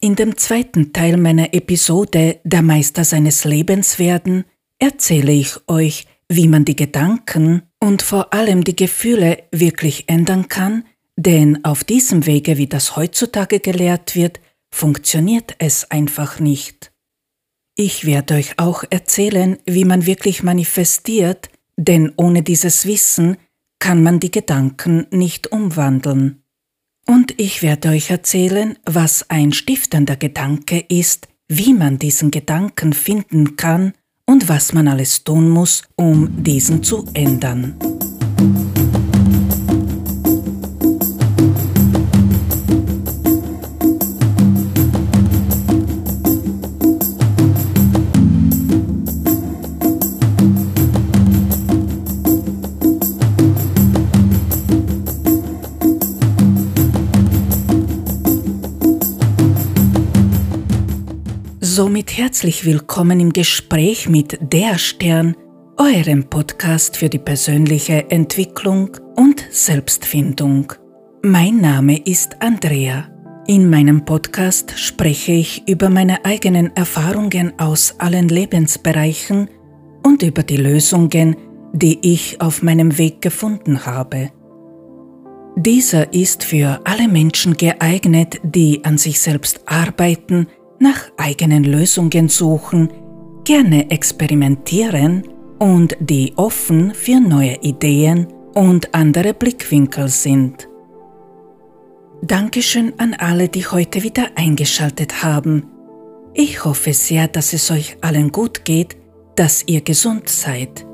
In dem zweiten Teil meiner Episode Der Meister seines Lebens werden erzähle ich euch, wie man die Gedanken und vor allem die Gefühle wirklich ändern kann, denn auf diesem Wege, wie das heutzutage gelehrt wird, funktioniert es einfach nicht. Ich werde euch auch erzählen, wie man wirklich manifestiert, denn ohne dieses Wissen kann man die Gedanken nicht umwandeln. Und ich werde euch erzählen, was ein stiftender Gedanke ist, wie man diesen Gedanken finden kann und was man alles tun muss, um diesen zu ändern. Somit herzlich willkommen im Gespräch mit Der Stern, eurem Podcast für die persönliche Entwicklung und Selbstfindung. Mein Name ist Andrea. In meinem Podcast spreche ich über meine eigenen Erfahrungen aus allen Lebensbereichen und über die Lösungen, die ich auf meinem Weg gefunden habe. Dieser ist für alle Menschen geeignet, die an sich selbst arbeiten, nach eigenen Lösungen suchen, gerne experimentieren und die offen für neue Ideen und andere Blickwinkel sind. Dankeschön an alle, die heute wieder eingeschaltet haben. Ich hoffe sehr, dass es euch allen gut geht, dass ihr gesund seid.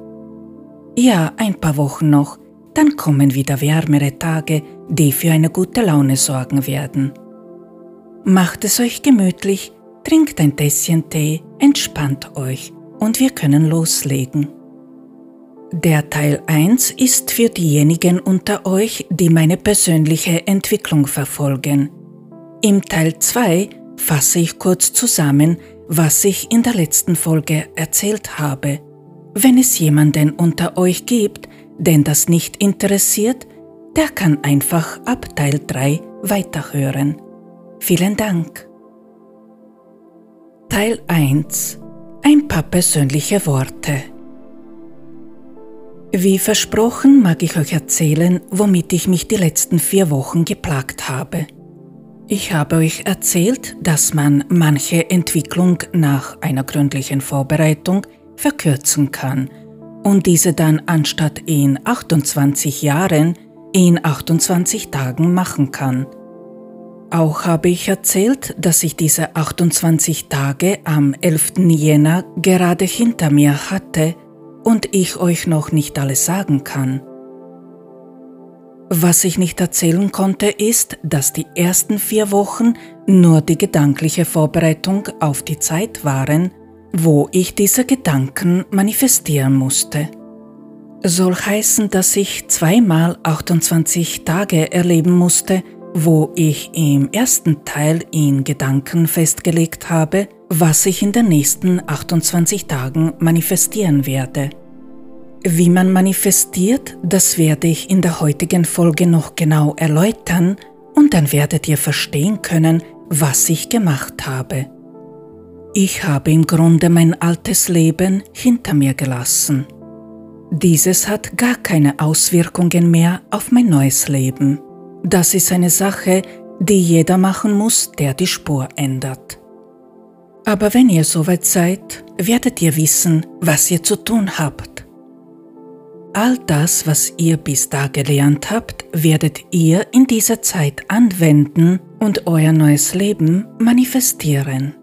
Ja, ein paar Wochen noch, dann kommen wieder wärmere Tage, die für eine gute Laune sorgen werden. Macht es euch gemütlich, trinkt ein Tässchen Tee, entspannt euch und wir können loslegen. Der Teil 1 ist für diejenigen unter euch, die meine persönliche Entwicklung verfolgen. Im Teil 2 fasse ich kurz zusammen, was ich in der letzten Folge erzählt habe. Wenn es jemanden unter euch gibt, den das nicht interessiert, der kann einfach ab Teil 3 weiterhören. Vielen Dank. Teil 1 Ein paar persönliche Worte Wie versprochen mag ich euch erzählen, womit ich mich die letzten vier Wochen geplagt habe. Ich habe euch erzählt, dass man manche Entwicklung nach einer gründlichen Vorbereitung verkürzen kann und diese dann anstatt in 28 Jahren in 28 Tagen machen kann. Auch habe ich erzählt, dass ich diese 28 Tage am 11. Jänner gerade hinter mir hatte und ich euch noch nicht alles sagen kann. Was ich nicht erzählen konnte, ist, dass die ersten vier Wochen nur die gedankliche Vorbereitung auf die Zeit waren, wo ich diese Gedanken manifestieren musste. Soll heißen, dass ich zweimal 28 Tage erleben musste, wo ich im ersten Teil in Gedanken festgelegt habe, was ich in den nächsten 28 Tagen manifestieren werde. Wie man manifestiert, das werde ich in der heutigen Folge noch genau erläutern und dann werdet ihr verstehen können, was ich gemacht habe. Ich habe im Grunde mein altes Leben hinter mir gelassen. Dieses hat gar keine Auswirkungen mehr auf mein neues Leben. Das ist eine Sache, die jeder machen muss, der die Spur ändert. Aber wenn ihr soweit seid, werdet ihr wissen, was ihr zu tun habt. All das, was ihr bis da gelernt habt, werdet ihr in dieser Zeit anwenden und euer neues Leben manifestieren.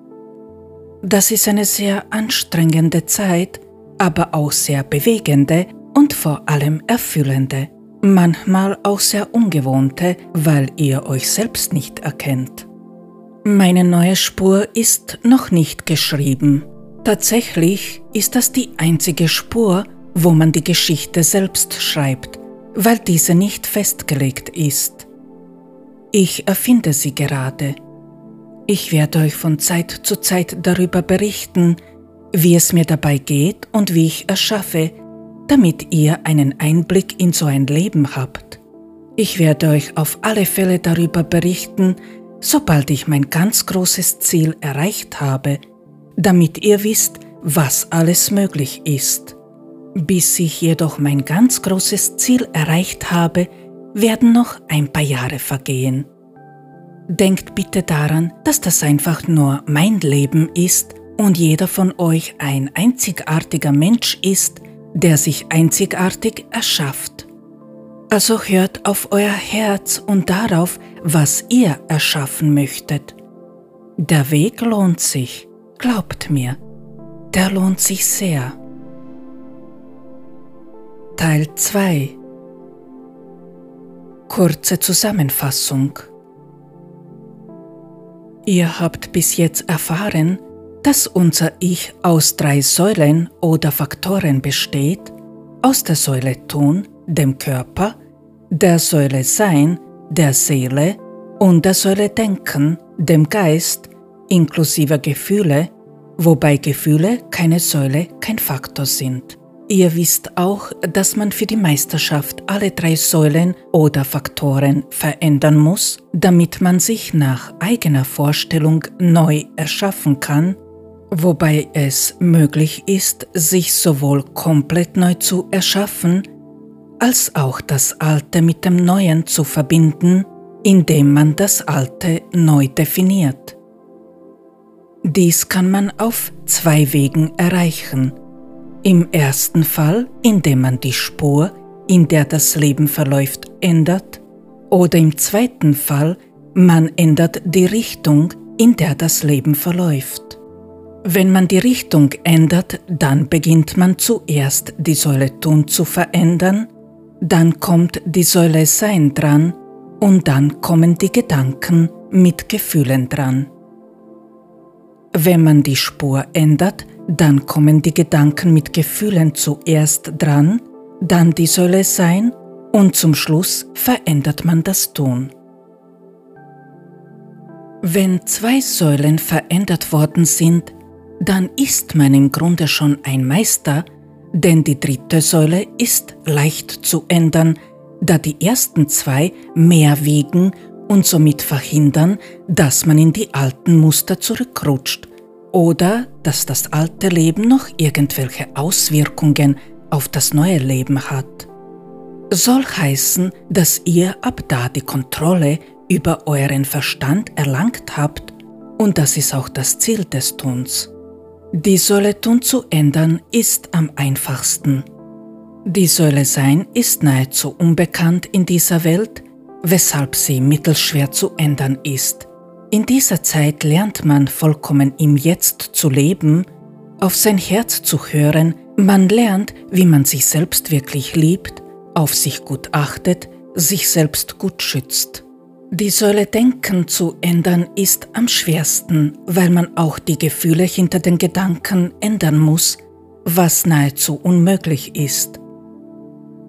Das ist eine sehr anstrengende Zeit, aber auch sehr bewegende und vor allem erfüllende manchmal auch sehr ungewohnte, weil ihr euch selbst nicht erkennt. Meine neue Spur ist noch nicht geschrieben. Tatsächlich ist das die einzige Spur, wo man die Geschichte selbst schreibt, weil diese nicht festgelegt ist. Ich erfinde sie gerade. Ich werde euch von Zeit zu Zeit darüber berichten, wie es mir dabei geht und wie ich erschaffe, damit ihr einen Einblick in so ein Leben habt. Ich werde euch auf alle Fälle darüber berichten, sobald ich mein ganz großes Ziel erreicht habe, damit ihr wisst, was alles möglich ist. Bis ich jedoch mein ganz großes Ziel erreicht habe, werden noch ein paar Jahre vergehen. Denkt bitte daran, dass das einfach nur mein Leben ist und jeder von euch ein einzigartiger Mensch ist, der sich einzigartig erschafft. Also hört auf euer Herz und darauf, was ihr erschaffen möchtet. Der Weg lohnt sich, glaubt mir, der lohnt sich sehr. Teil 2 Kurze Zusammenfassung Ihr habt bis jetzt erfahren, dass unser Ich aus drei Säulen oder Faktoren besteht, aus der Säule Tun, dem Körper, der Säule Sein, der Seele und der Säule Denken, dem Geist, inklusive Gefühle, wobei Gefühle keine Säule, kein Faktor sind. Ihr wisst auch, dass man für die Meisterschaft alle drei Säulen oder Faktoren verändern muss, damit man sich nach eigener Vorstellung neu erschaffen kann, wobei es möglich ist, sich sowohl komplett neu zu erschaffen, als auch das Alte mit dem Neuen zu verbinden, indem man das Alte neu definiert. Dies kann man auf zwei Wegen erreichen – im ersten Fall, indem man die Spur, in der das Leben verläuft, ändert, oder im zweiten Fall, man ändert die Richtung, in der das Leben verläuft. Wenn man die Richtung ändert, dann beginnt man zuerst die Säule Tun zu verändern, dann kommt die Säule Sein dran und dann kommen die Gedanken mit Gefühlen dran. Wenn man die Spur ändert, dann kommen die Gedanken mit Gefühlen zuerst dran, dann die Säule sein und zum Schluss verändert man das Tun. Wenn zwei Säulen verändert worden sind, dann ist man im Grunde schon ein Meister, denn die dritte Säule ist leicht zu ändern, da die ersten zwei mehr wiegen und somit verhindern, dass man in die alten Muster zurückrutscht oder dass das alte Leben noch irgendwelche Auswirkungen auf das neue Leben hat. Soll heißen, dass ihr ab da die Kontrolle über euren Verstand erlangt habt und das ist auch das Ziel des Tuns. Die Säule Tun zu ändern ist am einfachsten. Die Säule Sein ist nahezu unbekannt in dieser Welt, weshalb sie mittelschwer zu ändern ist. In dieser Zeit lernt man vollkommen im Jetzt zu leben, auf sein Herz zu hören, man lernt, wie man sich selbst wirklich liebt, auf sich gut achtet, sich selbst gut schützt. Die Säule Denken zu ändern ist am schwersten, weil man auch die Gefühle hinter den Gedanken ändern muss, was nahezu unmöglich ist.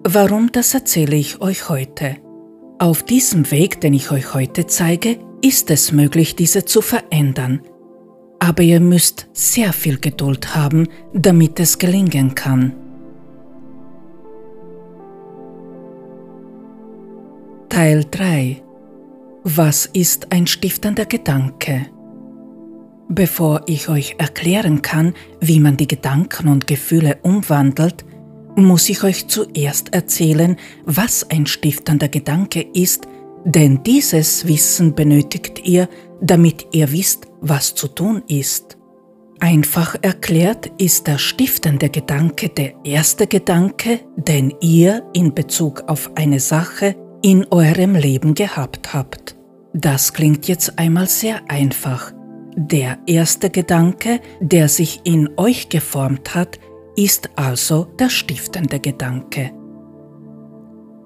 Warum, das erzähle ich euch heute. Auf diesem Weg, den ich euch heute zeige, ist es möglich, diese zu verändern. Aber ihr müsst sehr viel Geduld haben, damit es gelingen kann. Teil 3 Was ist ein stiftender Gedanke? Bevor ich euch erklären kann, wie man die Gedanken und Gefühle umwandelt, muss ich euch zuerst erzählen, was ein stiftender Gedanke ist denn dieses Wissen benötigt ihr, damit ihr wisst, was zu tun ist. Einfach erklärt ist der stiftende Gedanke der erste Gedanke, den ihr in Bezug auf eine Sache in eurem Leben gehabt habt. Das klingt jetzt einmal sehr einfach. Der erste Gedanke, der sich in euch geformt hat, ist also der stiftende Gedanke.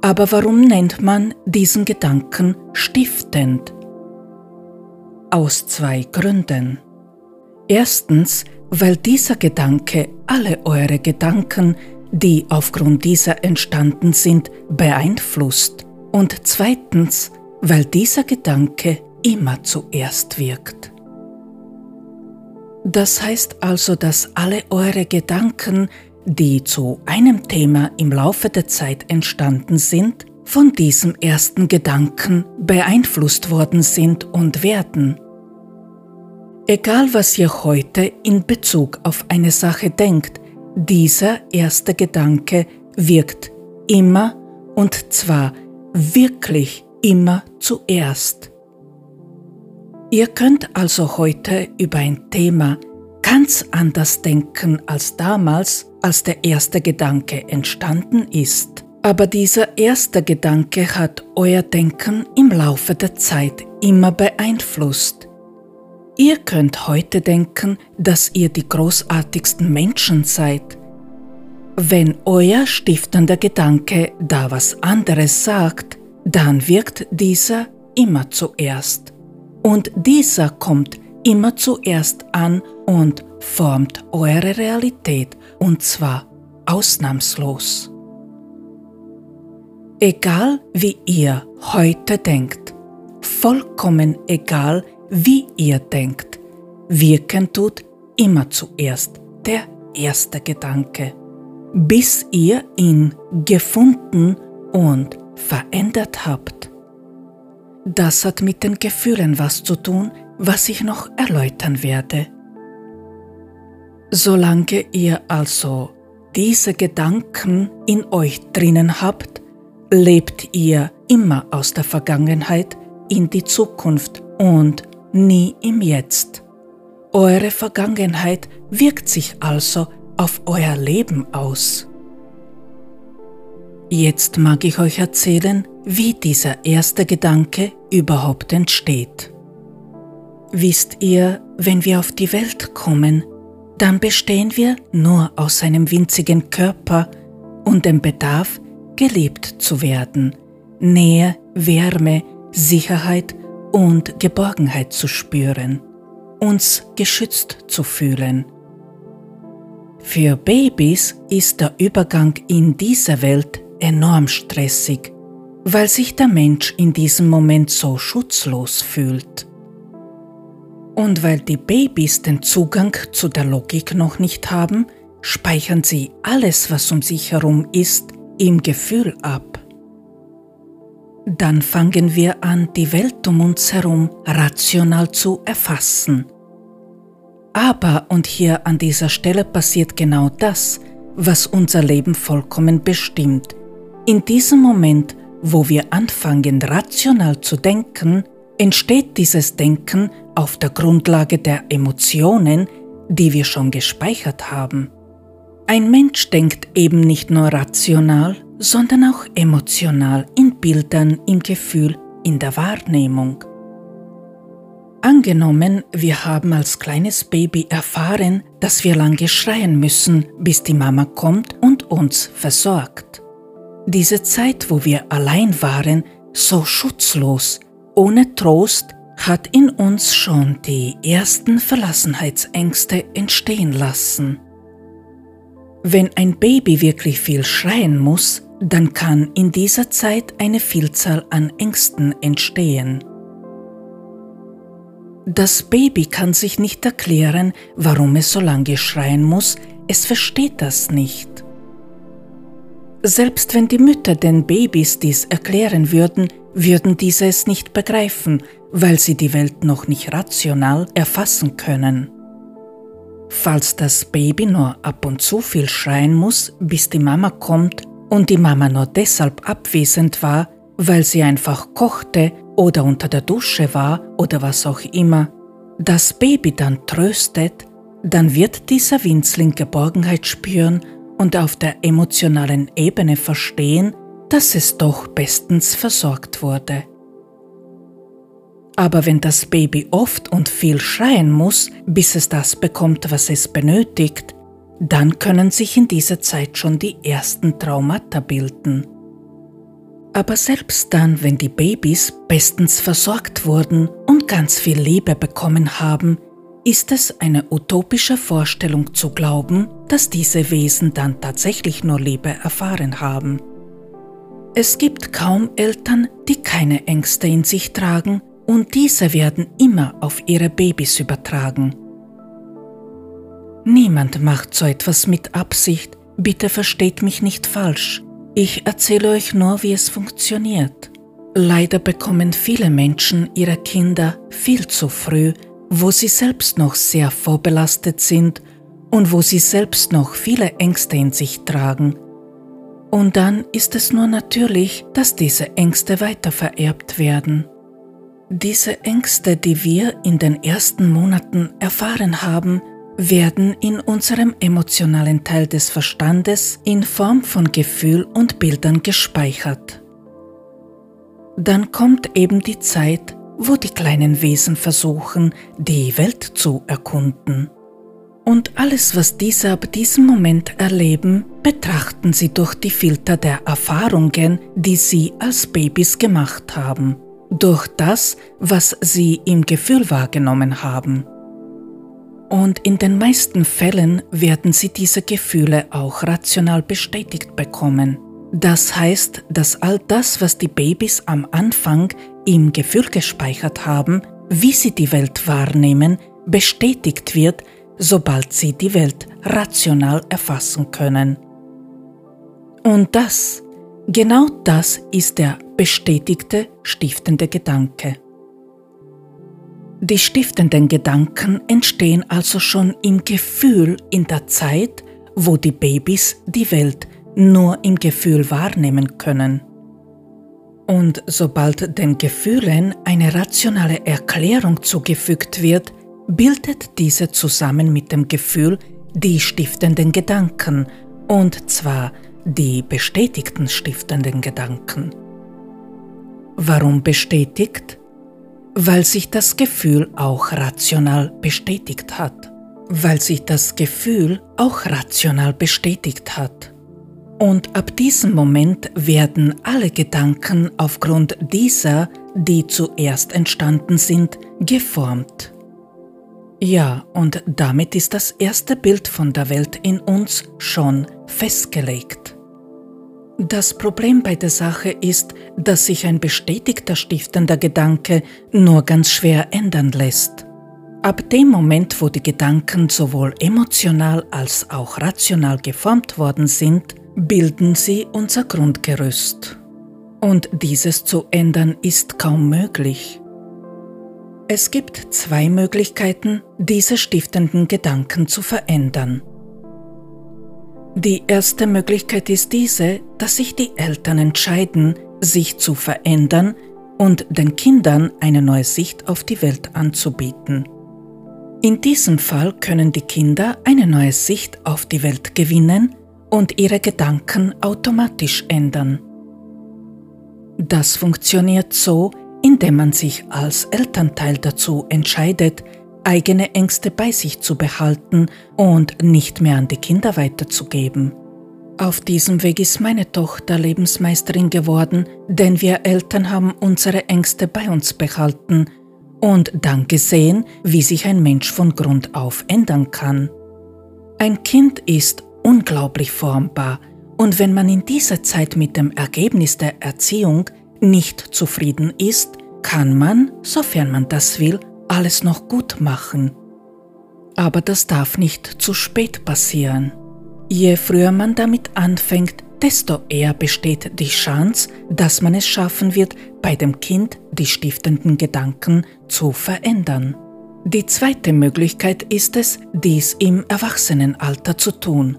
Aber warum nennt man diesen Gedanken stiftend? Aus zwei Gründen. Erstens, weil dieser Gedanke alle eure Gedanken, die aufgrund dieser entstanden sind, beeinflusst. Und zweitens, weil dieser Gedanke immer zuerst wirkt. Das heißt also, dass alle eure Gedanken die zu einem Thema im Laufe der Zeit entstanden sind, von diesem ersten Gedanken beeinflusst worden sind und werden. Egal was ihr heute in Bezug auf eine Sache denkt, dieser erste Gedanke wirkt immer und zwar wirklich immer zuerst. Ihr könnt also heute über ein Thema ganz anders denken als damals, als der erste Gedanke entstanden ist. Aber dieser erste Gedanke hat euer Denken im Laufe der Zeit immer beeinflusst. Ihr könnt heute denken, dass ihr die großartigsten Menschen seid. Wenn euer stiftender Gedanke da was anderes sagt, dann wirkt dieser immer zuerst. Und dieser kommt immer zuerst an und formt eure Realität, und zwar ausnahmslos. Egal wie ihr heute denkt, vollkommen egal wie ihr denkt, wirken tut immer zuerst der erste Gedanke, bis ihr ihn gefunden und verändert habt. Das hat mit den Gefühlen was zu tun, was ich noch erläutern werde. Solange ihr also diese Gedanken in euch drinnen habt, lebt ihr immer aus der Vergangenheit in die Zukunft und nie im Jetzt. Eure Vergangenheit wirkt sich also auf euer Leben aus. Jetzt mag ich euch erzählen, wie dieser erste Gedanke überhaupt entsteht. Wisst ihr, wenn wir auf die Welt kommen, dann bestehen wir nur aus einem winzigen Körper und dem Bedarf, geliebt zu werden, Nähe, Wärme, Sicherheit und Geborgenheit zu spüren, uns geschützt zu fühlen. Für Babys ist der Übergang in diese Welt enorm stressig, weil sich der Mensch in diesem Moment so schutzlos fühlt. Und weil die Babys den Zugang zu der Logik noch nicht haben, speichern sie alles, was um sich herum ist, im Gefühl ab. Dann fangen wir an, die Welt um uns herum rational zu erfassen. Aber, und hier an dieser Stelle passiert genau das, was unser Leben vollkommen bestimmt. In diesem Moment, wo wir anfangen, rational zu denken, entsteht dieses Denken auf der Grundlage der Emotionen, die wir schon gespeichert haben. Ein Mensch denkt eben nicht nur rational, sondern auch emotional in Bildern, im Gefühl, in der Wahrnehmung. Angenommen, wir haben als kleines Baby erfahren, dass wir lange schreien müssen, bis die Mama kommt und uns versorgt. Diese Zeit, wo wir allein waren, so schutzlos, ohne Trost, hat in uns schon die ersten Verlassenheitsängste entstehen lassen. Wenn ein Baby wirklich viel schreien muss, dann kann in dieser Zeit eine Vielzahl an Ängsten entstehen. Das Baby kann sich nicht erklären, warum es so lange schreien muss, es versteht das nicht. Selbst wenn die Mütter den Babys dies erklären würden, würden diese es nicht begreifen, weil sie die Welt noch nicht rational erfassen können. Falls das Baby nur ab und zu viel schreien muss, bis die Mama kommt und die Mama nur deshalb abwesend war, weil sie einfach kochte oder unter der Dusche war oder was auch immer, das Baby dann tröstet, dann wird dieser Winzling Geborgenheit spüren und auf der emotionalen Ebene verstehen, dass es doch bestens versorgt wurde. Aber wenn das Baby oft und viel schreien muss, bis es das bekommt, was es benötigt, dann können sich in dieser Zeit schon die ersten Traumata bilden. Aber selbst dann, wenn die Babys bestens versorgt wurden und ganz viel Liebe bekommen haben, ist es eine utopische Vorstellung zu glauben, dass diese Wesen dann tatsächlich nur Liebe erfahren haben. Es gibt kaum Eltern, die keine Ängste in sich tragen und diese werden immer auf ihre Babys übertragen. Niemand macht so etwas mit Absicht, bitte versteht mich nicht falsch. Ich erzähle euch nur, wie es funktioniert. Leider bekommen viele Menschen ihre Kinder viel zu früh, wo sie selbst noch sehr vorbelastet sind und wo sie selbst noch viele Ängste in sich tragen. Und dann ist es nur natürlich, dass diese Ängste weitervererbt werden. Diese Ängste, die wir in den ersten Monaten erfahren haben, werden in unserem emotionalen Teil des Verstandes in Form von Gefühl und Bildern gespeichert. Dann kommt eben die Zeit, wo die kleinen Wesen versuchen, die Welt zu erkunden. Und alles, was diese ab diesem Moment erleben, betrachten sie durch die Filter der Erfahrungen, die sie als Babys gemacht haben, durch das, was sie im Gefühl wahrgenommen haben. Und in den meisten Fällen werden sie diese Gefühle auch rational bestätigt bekommen. Das heißt, dass all das, was die Babys am Anfang im Gefühl gespeichert haben, wie sie die Welt wahrnehmen, bestätigt wird, sobald sie die Welt rational erfassen können. Und das, genau das ist der bestätigte stiftende Gedanke. Die stiftenden Gedanken entstehen also schon im Gefühl in der Zeit, wo die Babys die Welt nur im Gefühl wahrnehmen können. Und sobald den Gefühlen eine rationale Erklärung zugefügt wird, bildet diese zusammen mit dem Gefühl die stiftenden Gedanken, und zwar die bestätigten stiftenden Gedanken. Warum bestätigt? Weil sich das Gefühl auch rational bestätigt hat. Weil sich das Gefühl auch rational bestätigt hat. Und ab diesem Moment werden alle Gedanken aufgrund dieser, die zuerst entstanden sind, geformt. Ja, und damit ist das erste Bild von der Welt in uns schon festgelegt. Das Problem bei der Sache ist, dass sich ein bestätigter stiftender Gedanke nur ganz schwer ändern lässt. Ab dem Moment, wo die Gedanken sowohl emotional als auch rational geformt worden sind, bilden sie unser Grundgerüst. Und dieses zu ändern ist kaum möglich. Es gibt zwei Möglichkeiten, diese stiftenden Gedanken zu verändern. Die erste Möglichkeit ist diese, dass sich die Eltern entscheiden, sich zu verändern und den Kindern eine neue Sicht auf die Welt anzubieten. In diesem Fall können die Kinder eine neue Sicht auf die Welt gewinnen und ihre Gedanken automatisch ändern. Das funktioniert so, indem man sich als Elternteil dazu entscheidet, eigene Ängste bei sich zu behalten und nicht mehr an die Kinder weiterzugeben. Auf diesem Weg ist meine Tochter Lebensmeisterin geworden, denn wir Eltern haben unsere Ängste bei uns behalten und dann gesehen, wie sich ein Mensch von Grund auf ändern kann. Ein Kind ist unglaublich formbar und wenn man in dieser Zeit mit dem Ergebnis der Erziehung nicht zufrieden ist, kann man, sofern man das will, alles noch gut machen. Aber das darf nicht zu spät passieren. Je früher man damit anfängt, desto eher besteht die Chance, dass man es schaffen wird, bei dem Kind die stiftenden Gedanken zu verändern. Die zweite Möglichkeit ist es, dies im Erwachsenenalter zu tun.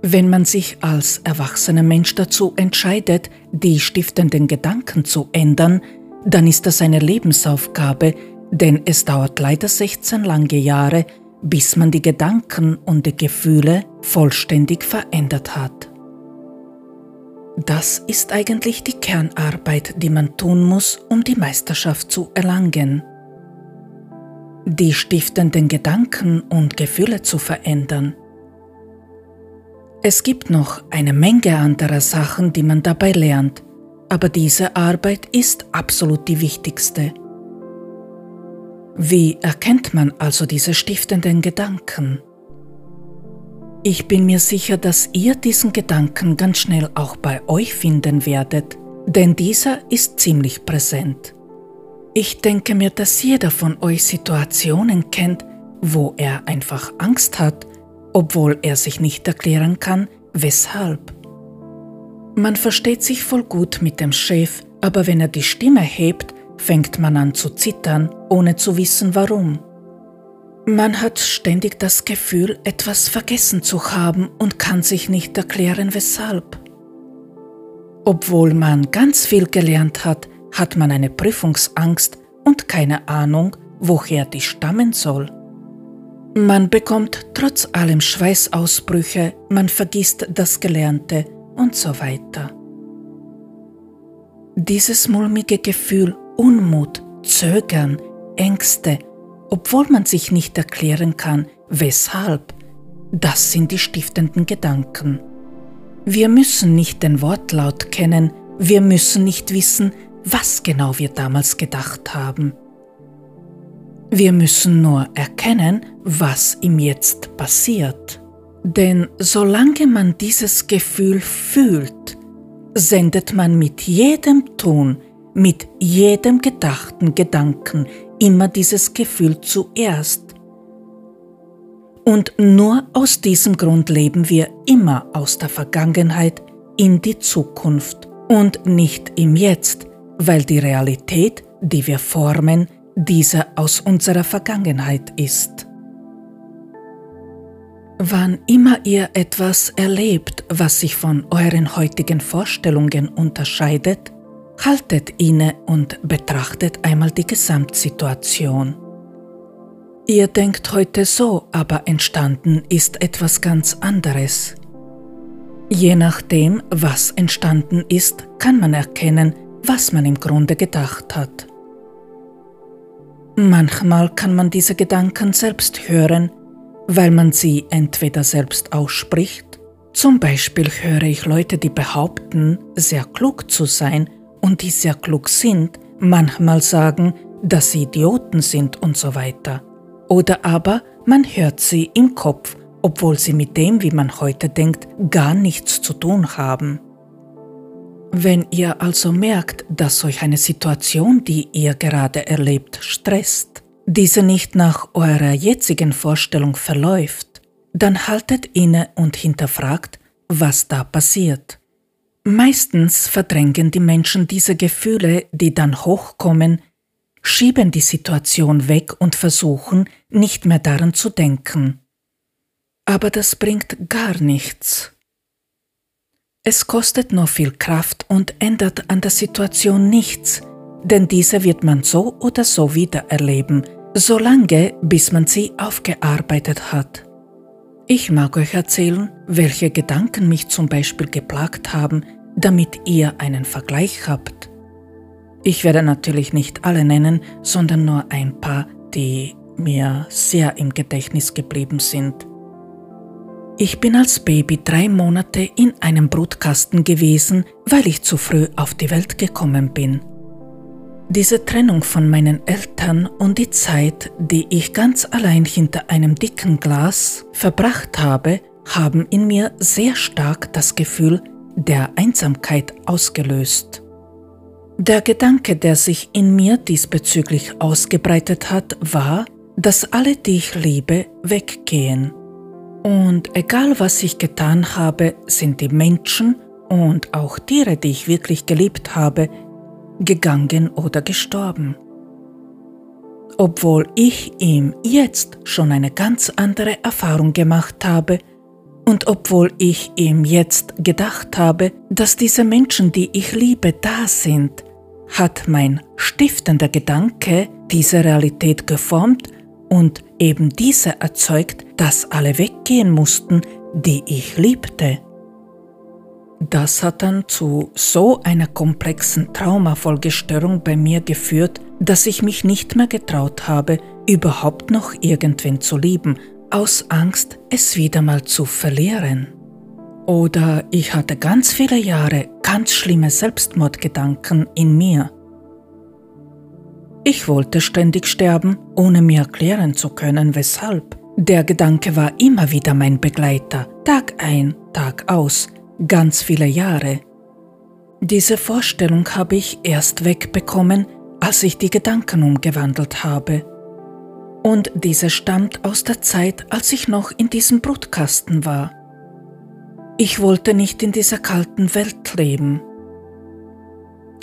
Wenn man sich als erwachsener Mensch dazu entscheidet, die stiftenden Gedanken zu ändern, dann ist das eine Lebensaufgabe, denn es dauert leider 16 lange Jahre, bis man die Gedanken und die Gefühle vollständig verändert hat. Das ist eigentlich die Kernarbeit, die man tun muss, um die Meisterschaft zu erlangen. Die stiftenden Gedanken und Gefühle zu verändern. Es gibt noch eine Menge anderer Sachen, die man dabei lernt, aber diese Arbeit ist absolut die wichtigste. Wie erkennt man also diese stiftenden Gedanken? Ich bin mir sicher, dass ihr diesen Gedanken ganz schnell auch bei euch finden werdet, denn dieser ist ziemlich präsent. Ich denke mir, dass jeder von euch Situationen kennt, wo er einfach Angst hat obwohl er sich nicht erklären kann, weshalb. Man versteht sich voll gut mit dem Chef, aber wenn er die Stimme hebt, fängt man an zu zittern, ohne zu wissen warum. Man hat ständig das Gefühl, etwas vergessen zu haben und kann sich nicht erklären, weshalb. Obwohl man ganz viel gelernt hat, hat man eine Prüfungsangst und keine Ahnung, woher die stammen soll. Man bekommt trotz allem Schweißausbrüche, man vergisst das Gelernte und so weiter. Dieses mulmige Gefühl, Unmut, Zögern, Ängste, obwohl man sich nicht erklären kann, weshalb, das sind die stiftenden Gedanken. Wir müssen nicht den Wortlaut kennen, wir müssen nicht wissen, was genau wir damals gedacht haben. Wir müssen nur erkennen, was im Jetzt passiert. Denn solange man dieses Gefühl fühlt, sendet man mit jedem Tun, mit jedem gedachten Gedanken immer dieses Gefühl zuerst. Und nur aus diesem Grund leben wir immer aus der Vergangenheit in die Zukunft und nicht im Jetzt, weil die Realität, die wir formen, diese aus unserer Vergangenheit ist. Wann immer ihr etwas erlebt, was sich von euren heutigen Vorstellungen unterscheidet, haltet inne und betrachtet einmal die Gesamtsituation. Ihr denkt heute so, aber entstanden ist etwas ganz anderes. Je nachdem, was entstanden ist, kann man erkennen, was man im Grunde gedacht hat. Manchmal kann man diese Gedanken selbst hören, weil man sie entweder selbst ausspricht, zum Beispiel höre ich Leute, die behaupten, sehr klug zu sein und die sehr klug sind, manchmal sagen, dass sie Idioten sind und so weiter. Oder aber man hört sie im Kopf, obwohl sie mit dem, wie man heute denkt, gar nichts zu tun haben. Wenn ihr also merkt, dass euch eine Situation, die ihr gerade erlebt, stresst, diese nicht nach eurer jetzigen Vorstellung verläuft, dann haltet inne und hinterfragt, was da passiert. Meistens verdrängen die Menschen diese Gefühle, die dann hochkommen, schieben die Situation weg und versuchen, nicht mehr daran zu denken. Aber das bringt gar nichts. Es kostet nur viel Kraft und ändert an der Situation nichts, denn diese wird man so oder so wieder erleben, solange bis man sie aufgearbeitet hat. Ich mag euch erzählen, welche Gedanken mich zum Beispiel geplagt haben, damit ihr einen Vergleich habt. Ich werde natürlich nicht alle nennen, sondern nur ein paar, die mir sehr im Gedächtnis geblieben sind. Ich bin als Baby drei Monate in einem Brutkasten gewesen, weil ich zu früh auf die Welt gekommen bin. Diese Trennung von meinen Eltern und die Zeit, die ich ganz allein hinter einem dicken Glas verbracht habe, haben in mir sehr stark das Gefühl der Einsamkeit ausgelöst. Der Gedanke, der sich in mir diesbezüglich ausgebreitet hat, war, dass alle, die ich liebe, weggehen und egal was ich getan habe, sind die Menschen und auch Tiere, die ich wirklich geliebt habe, gegangen oder gestorben. Obwohl ich ihm jetzt schon eine ganz andere Erfahrung gemacht habe und obwohl ich ihm jetzt gedacht habe, dass diese Menschen, die ich liebe, da sind, hat mein stiftender Gedanke diese Realität geformt und eben diese erzeugt, dass alle weggehen mussten, die ich liebte. Das hat dann zu so einer komplexen Traumafolgestörung bei mir geführt, dass ich mich nicht mehr getraut habe, überhaupt noch irgendwen zu lieben, aus Angst, es wieder mal zu verlieren. Oder ich hatte ganz viele Jahre ganz schlimme Selbstmordgedanken in mir. Ich wollte ständig sterben, ohne mir erklären zu können, weshalb. Der Gedanke war immer wieder mein Begleiter, Tag ein, Tag aus, ganz viele Jahre. Diese Vorstellung habe ich erst wegbekommen, als ich die Gedanken umgewandelt habe. Und diese stammt aus der Zeit, als ich noch in diesem Brutkasten war. Ich wollte nicht in dieser kalten Welt leben.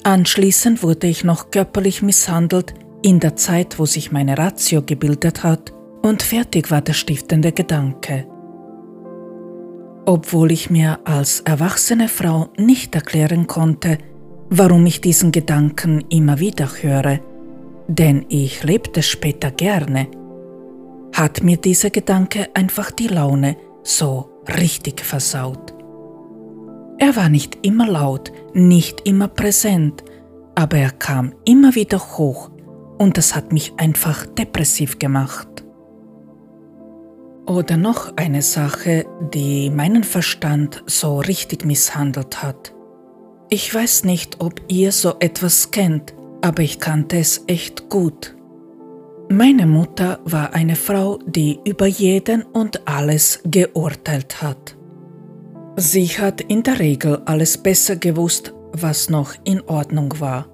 Anschließend wurde ich noch körperlich misshandelt in der Zeit, wo sich meine Ratio gebildet hat und fertig war der stiftende Gedanke. Obwohl ich mir als erwachsene Frau nicht erklären konnte, warum ich diesen Gedanken immer wieder höre, denn ich lebte später gerne, hat mir dieser Gedanke einfach die Laune so richtig versaut. Er war nicht immer laut, nicht immer präsent, aber er kam immer wieder hoch und das hat mich einfach depressiv gemacht. Oder noch eine Sache, die meinen Verstand so richtig misshandelt hat. Ich weiß nicht, ob ihr so etwas kennt, aber ich kannte es echt gut. Meine Mutter war eine Frau, die über jeden und alles geurteilt hat. Sie hat in der Regel alles besser gewusst, was noch in Ordnung war.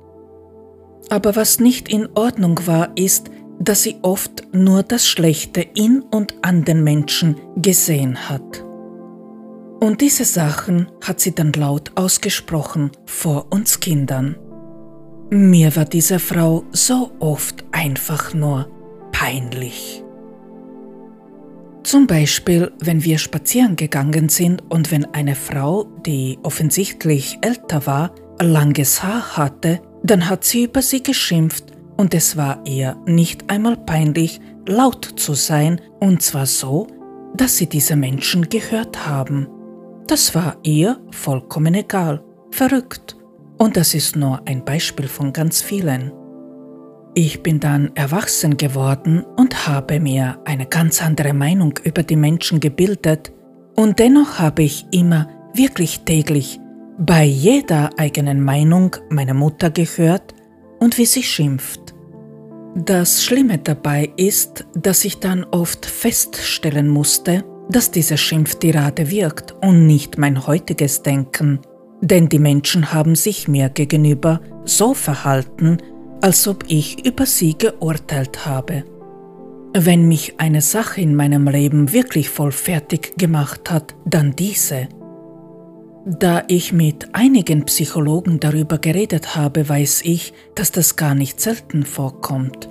Aber was nicht in Ordnung war, ist, dass sie oft nur das Schlechte in und an den Menschen gesehen hat. Und diese Sachen hat sie dann laut ausgesprochen vor uns Kindern. Mir war diese Frau so oft einfach nur peinlich. Zum Beispiel, wenn wir spazieren gegangen sind und wenn eine Frau, die offensichtlich älter war, langes Haar hatte, dann hat sie über sie geschimpft und es war ihr nicht einmal peinlich, laut zu sein, und zwar so, dass sie diese Menschen gehört haben. Das war ihr vollkommen egal, verrückt. Und das ist nur ein Beispiel von ganz vielen. Ich bin dann erwachsen geworden und habe mir eine ganz andere Meinung über die Menschen gebildet und dennoch habe ich immer wirklich täglich bei jeder eigenen Meinung meine Mutter gehört und wie sie schimpft. Das Schlimme dabei ist, dass ich dann oft feststellen musste, dass diese Schimpftirade wirkt und nicht mein heutiges Denken denn die Menschen haben sich mir gegenüber so verhalten, als ob ich über sie geurteilt habe. Wenn mich eine Sache in meinem Leben wirklich voll fertig gemacht hat, dann diese. Da ich mit einigen Psychologen darüber geredet habe, weiß ich, dass das gar nicht selten vorkommt.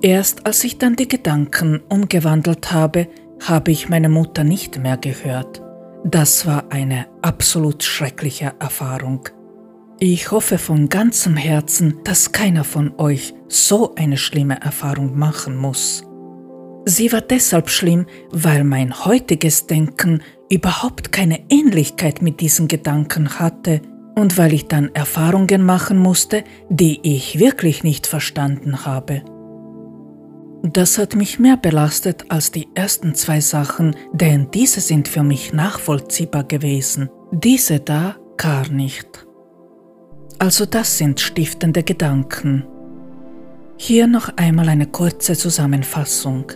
Erst als ich dann die Gedanken umgewandelt habe, habe ich meine Mutter nicht mehr gehört. Das war eine absolut schreckliche Erfahrung. Ich hoffe von ganzem Herzen, dass keiner von euch so eine schlimme Erfahrung machen muss. Sie war deshalb schlimm, weil mein heutiges Denken überhaupt keine Ähnlichkeit mit diesen Gedanken hatte und weil ich dann Erfahrungen machen musste, die ich wirklich nicht verstanden habe. Das hat mich mehr belastet als die ersten zwei Sachen, denn diese sind für mich nachvollziehbar gewesen. Diese da gar nicht. Also das sind stiftende Gedanken. Hier noch einmal eine kurze Zusammenfassung.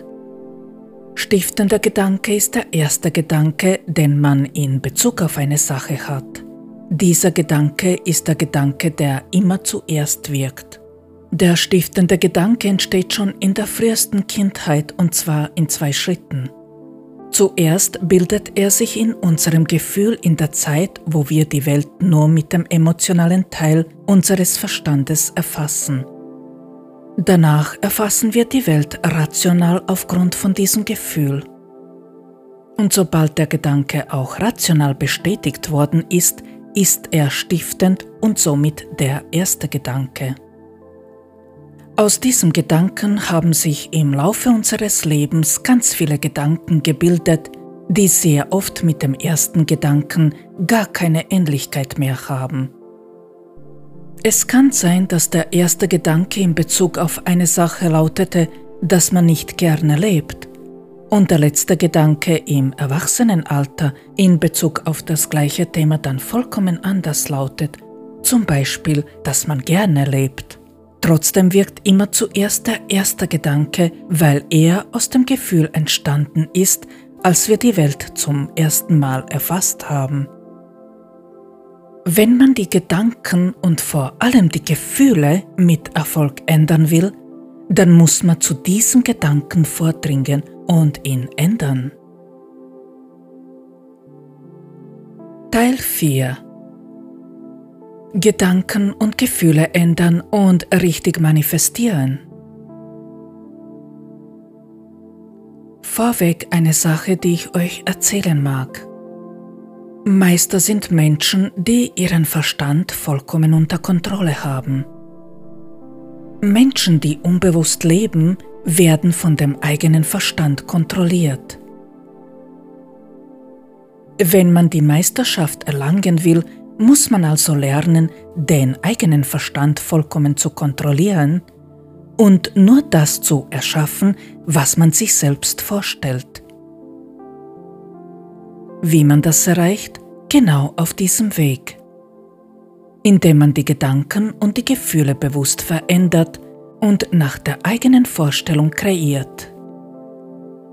Stiftender Gedanke ist der erste Gedanke, den man in Bezug auf eine Sache hat. Dieser Gedanke ist der Gedanke, der immer zuerst wirkt. Der stiftende Gedanke entsteht schon in der frühesten Kindheit und zwar in zwei Schritten. Zuerst bildet er sich in unserem Gefühl in der Zeit, wo wir die Welt nur mit dem emotionalen Teil unseres Verstandes erfassen. Danach erfassen wir die Welt rational aufgrund von diesem Gefühl. Und sobald der Gedanke auch rational bestätigt worden ist, ist er stiftend und somit der erste Gedanke. Aus diesem Gedanken haben sich im Laufe unseres Lebens ganz viele Gedanken gebildet, die sehr oft mit dem ersten Gedanken gar keine Ähnlichkeit mehr haben. Es kann sein, dass der erste Gedanke in Bezug auf eine Sache lautete, dass man nicht gerne lebt, und der letzte Gedanke im Erwachsenenalter in Bezug auf das gleiche Thema dann vollkommen anders lautet, zum Beispiel, dass man gerne lebt. Trotzdem wirkt immer zuerst der erste Gedanke, weil er aus dem Gefühl entstanden ist, als wir die Welt zum ersten Mal erfasst haben. Wenn man die Gedanken und vor allem die Gefühle mit Erfolg ändern will, dann muss man zu diesem Gedanken vordringen und ihn ändern. Teil 4 Gedanken und Gefühle ändern und richtig manifestieren. Vorweg eine Sache, die ich euch erzählen mag. Meister sind Menschen, die ihren Verstand vollkommen unter Kontrolle haben. Menschen, die unbewusst leben, werden von dem eigenen Verstand kontrolliert. Wenn man die Meisterschaft erlangen will, muss man also lernen, den eigenen Verstand vollkommen zu kontrollieren und nur das zu erschaffen, was man sich selbst vorstellt. Wie man das erreicht? Genau auf diesem Weg. Indem man die Gedanken und die Gefühle bewusst verändert und nach der eigenen Vorstellung kreiert.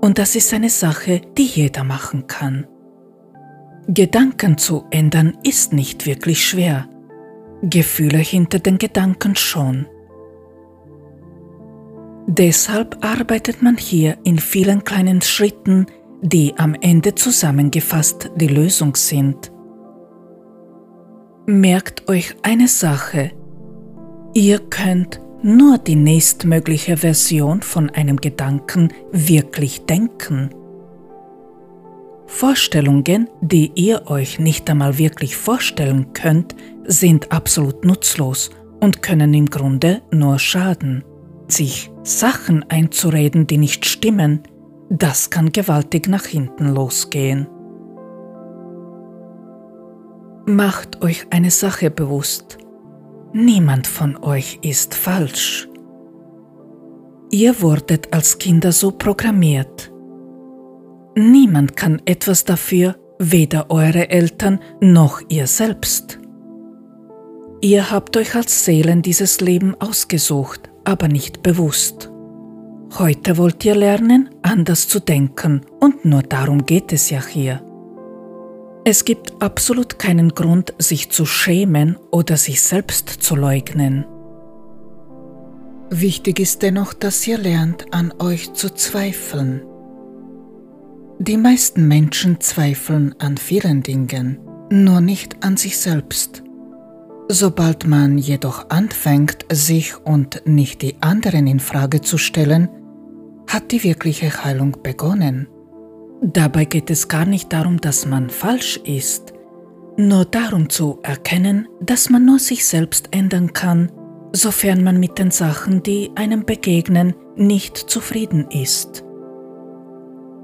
Und das ist eine Sache, die jeder machen kann. Gedanken zu ändern ist nicht wirklich schwer, Gefühle hinter den Gedanken schon. Deshalb arbeitet man hier in vielen kleinen Schritten, die am Ende zusammengefasst die Lösung sind. Merkt euch eine Sache. Ihr könnt nur die nächstmögliche Version von einem Gedanken wirklich denken. Vorstellungen, die ihr euch nicht einmal wirklich vorstellen könnt, sind absolut nutzlos und können im Grunde nur schaden. Sich Sachen einzureden, die nicht stimmen, das kann gewaltig nach hinten losgehen. Macht euch eine Sache bewusst. Niemand von euch ist falsch. Ihr wurdet als Kinder so programmiert. Niemand kann etwas dafür, weder eure Eltern noch ihr selbst. Ihr habt euch als Seelen dieses Leben ausgesucht, aber nicht bewusst. Heute wollt ihr lernen, anders zu denken, und nur darum geht es ja hier. Es gibt absolut keinen Grund, sich zu schämen oder sich selbst zu leugnen. Wichtig ist dennoch, dass ihr lernt, an euch zu zweifeln. Die meisten Menschen zweifeln an vielen Dingen, nur nicht an sich selbst. Sobald man jedoch anfängt, sich und nicht die anderen in Frage zu stellen, hat die wirkliche Heilung begonnen. Dabei geht es gar nicht darum, dass man falsch ist, nur darum zu erkennen, dass man nur sich selbst ändern kann, sofern man mit den Sachen, die einem begegnen, nicht zufrieden ist.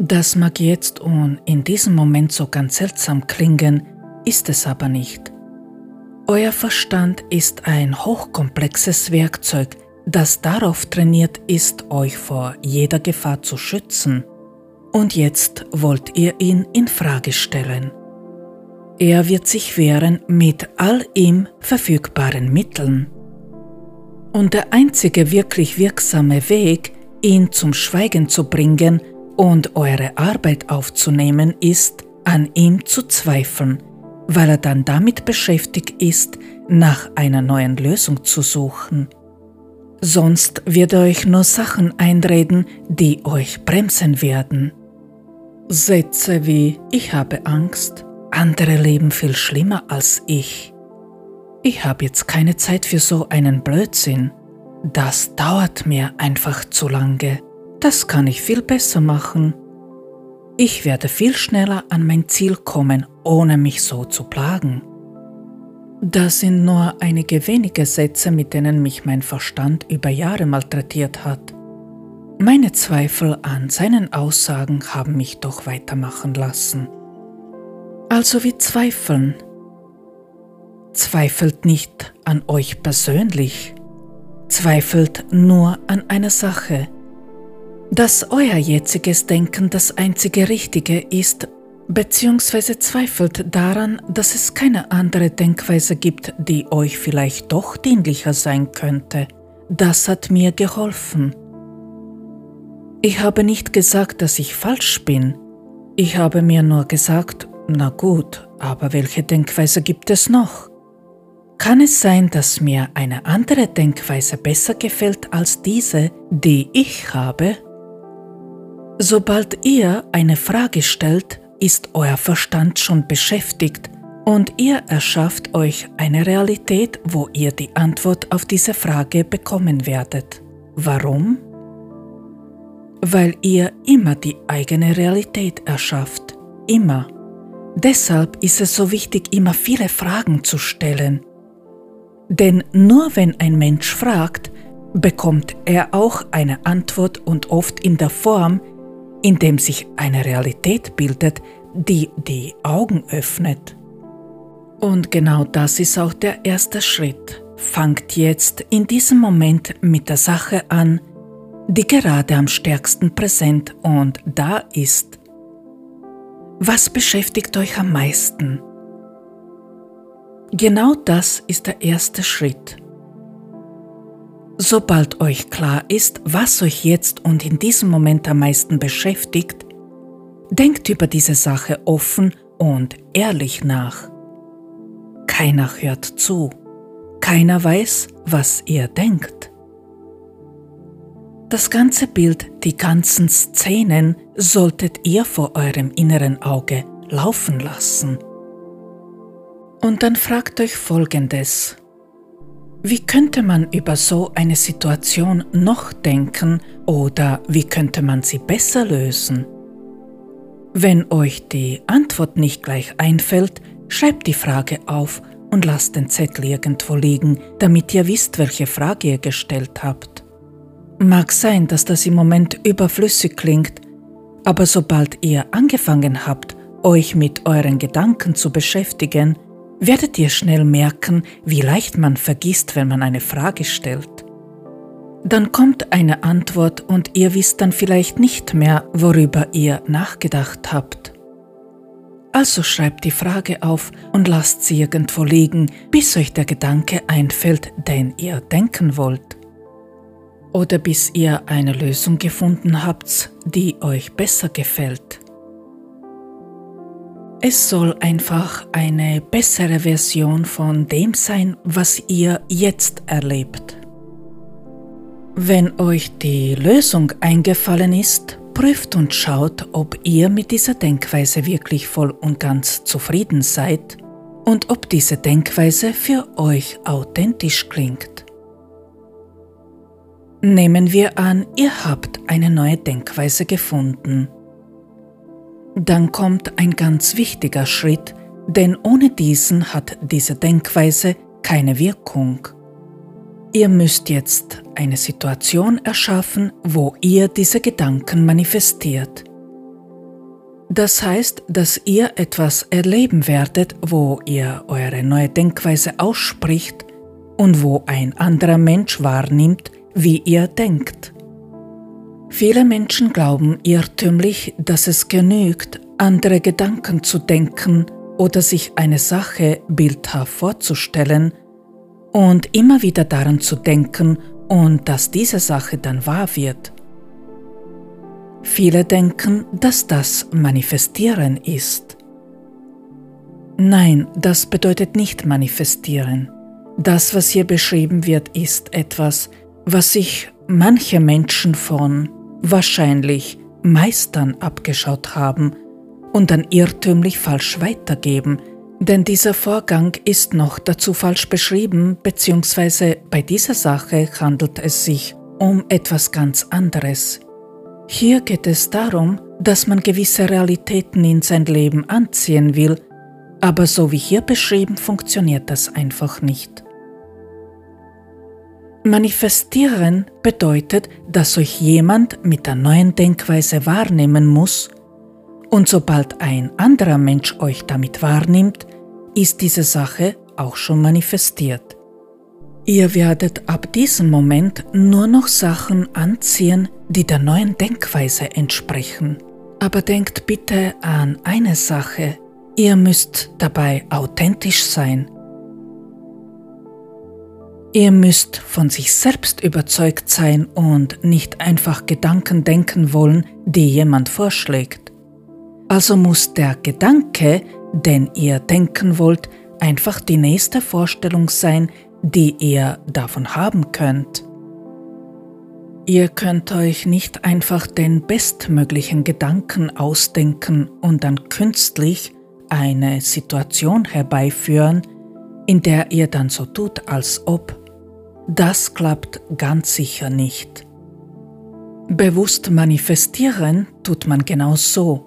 Das mag jetzt und in diesem Moment so ganz seltsam klingen, ist es aber nicht. Euer Verstand ist ein hochkomplexes Werkzeug, das darauf trainiert ist, euch vor jeder Gefahr zu schützen. Und jetzt wollt ihr ihn in Frage stellen. Er wird sich wehren mit all ihm verfügbaren Mitteln. Und der einzige wirklich wirksame Weg, ihn zum Schweigen zu bringen, und eure Arbeit aufzunehmen ist, an ihm zu zweifeln, weil er dann damit beschäftigt ist, nach einer neuen Lösung zu suchen. Sonst wird er euch nur Sachen einreden, die euch bremsen werden. Sätze wie Ich habe Angst, andere leben viel schlimmer als ich. Ich habe jetzt keine Zeit für so einen Blödsinn. Das dauert mir einfach zu lange. Das kann ich viel besser machen. Ich werde viel schneller an mein Ziel kommen, ohne mich so zu plagen. Das sind nur einige wenige Sätze, mit denen mich mein Verstand über Jahre malträtiert hat. Meine Zweifel an seinen Aussagen haben mich doch weitermachen lassen. Also wie zweifeln? Zweifelt nicht an euch persönlich, zweifelt nur an einer Sache, dass euer jetziges Denken das einzige Richtige ist, beziehungsweise zweifelt daran, dass es keine andere Denkweise gibt, die euch vielleicht doch dienlicher sein könnte. Das hat mir geholfen. Ich habe nicht gesagt, dass ich falsch bin. Ich habe mir nur gesagt, na gut, aber welche Denkweise gibt es noch? Kann es sein, dass mir eine andere Denkweise besser gefällt als diese, die ich habe? Sobald ihr eine Frage stellt, ist euer Verstand schon beschäftigt Und ihr erschafft euch eine Realität, wo ihr die Antwort auf diese Frage bekommen werdet. Warum? Weil ihr immer die eigene Realität erschafft. Immer. Deshalb ist es so wichtig, immer viele Fragen zu stellen. Denn nur wenn ein Mensch fragt, bekommt er auch eine Antwort und oft in der Form, in dem sich eine Realität bildet, die die Augen öffnet. Und genau das ist auch der erste Schritt. Fangt jetzt in diesem Moment mit der Sache an, die gerade am stärksten präsent und da ist. Was beschäftigt euch am meisten? Genau das ist der erste Schritt. Sobald euch klar ist, was euch jetzt und in diesem Moment am meisten beschäftigt, denkt über diese Sache offen und ehrlich nach. Keiner hört zu, keiner weiß, was ihr denkt. Das ganze Bild, die ganzen Szenen solltet ihr vor eurem inneren Auge laufen lassen. Und dann fragt euch Folgendes. Wie könnte man über so eine Situation noch denken oder wie könnte man sie besser lösen? Wenn euch die Antwort nicht gleich einfällt, schreibt die Frage auf und lasst den Zettel irgendwo liegen, damit ihr wisst, welche Frage ihr gestellt habt. Mag sein, dass das im Moment überflüssig klingt, aber sobald ihr angefangen habt, euch mit euren Gedanken zu beschäftigen, werdet ihr schnell merken, wie leicht man vergisst, wenn man eine Frage stellt. Dann kommt eine Antwort und ihr wisst dann vielleicht nicht mehr, worüber ihr nachgedacht habt. Also schreibt die Frage auf und lasst sie irgendwo liegen, bis euch der Gedanke einfällt, den ihr denken wollt. Oder bis ihr eine Lösung gefunden habt, die euch besser gefällt. Es soll einfach eine bessere Version von dem sein, was ihr jetzt erlebt. Wenn euch die Lösung eingefallen ist, prüft und schaut, ob ihr mit dieser Denkweise wirklich voll und ganz zufrieden seid und ob diese Denkweise für euch authentisch klingt. Nehmen wir an, ihr habt eine neue Denkweise gefunden. Dann kommt ein ganz wichtiger Schritt, denn ohne diesen hat diese Denkweise keine Wirkung. Ihr müsst jetzt eine Situation erschaffen, wo ihr diese Gedanken manifestiert. Das heißt, dass ihr etwas erleben werdet, wo ihr eure neue Denkweise ausspricht und wo ein anderer Mensch wahrnimmt, wie ihr denkt. Viele Menschen glauben irrtümlich, dass es genügt, andere Gedanken zu denken oder sich eine Sache bildhaft vorzustellen und immer wieder daran zu denken und dass diese Sache dann wahr wird. Viele denken, dass das Manifestieren ist. Nein, das bedeutet nicht manifestieren. Das, was hier beschrieben wird, ist etwas, was sich manche Menschen von wahrscheinlich Meistern abgeschaut haben und dann irrtümlich falsch weitergeben, denn dieser Vorgang ist noch dazu falsch beschrieben, beziehungsweise bei dieser Sache handelt es sich um etwas ganz anderes. Hier geht es darum, dass man gewisse Realitäten in sein Leben anziehen will, aber so wie hier beschrieben funktioniert das einfach nicht. Manifestieren bedeutet, dass euch jemand mit der neuen Denkweise wahrnehmen muss, und sobald ein anderer Mensch euch damit wahrnimmt, ist diese Sache auch schon manifestiert. Ihr werdet ab diesem Moment nur noch Sachen anziehen, die der neuen Denkweise entsprechen. Aber denkt bitte an eine Sache, ihr müsst dabei authentisch sein Ihr müsst von sich selbst überzeugt sein und nicht einfach Gedanken denken wollen, die jemand vorschlägt. Also muss der Gedanke, den ihr denken wollt, einfach die nächste Vorstellung sein, die ihr davon haben könnt. Ihr könnt euch nicht einfach den bestmöglichen Gedanken ausdenken und dann künstlich eine Situation herbeiführen, in der ihr dann so tut, als ob. Das klappt ganz sicher nicht. Bewusst manifestieren tut man genau so,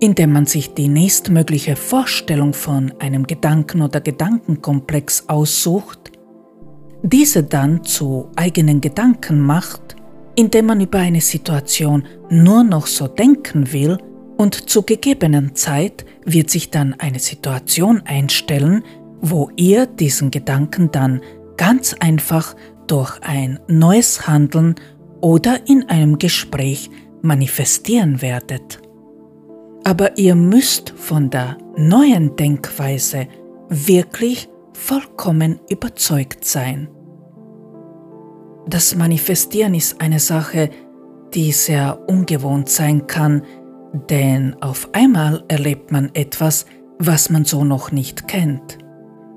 indem man sich die nächstmögliche Vorstellung von einem Gedanken oder Gedankenkomplex aussucht, diese dann zu eigenen Gedanken macht, indem man über eine Situation nur noch so denken will und zu gegebenen Zeit wird sich dann eine Situation einstellen, wo ihr diesen Gedanken dann ganz einfach durch ein neues Handeln oder in einem Gespräch manifestieren werdet. Aber ihr müsst von der neuen Denkweise wirklich vollkommen überzeugt sein. Das Manifestieren ist eine Sache, die sehr ungewohnt sein kann, denn auf einmal erlebt man etwas, was man so noch nicht kennt.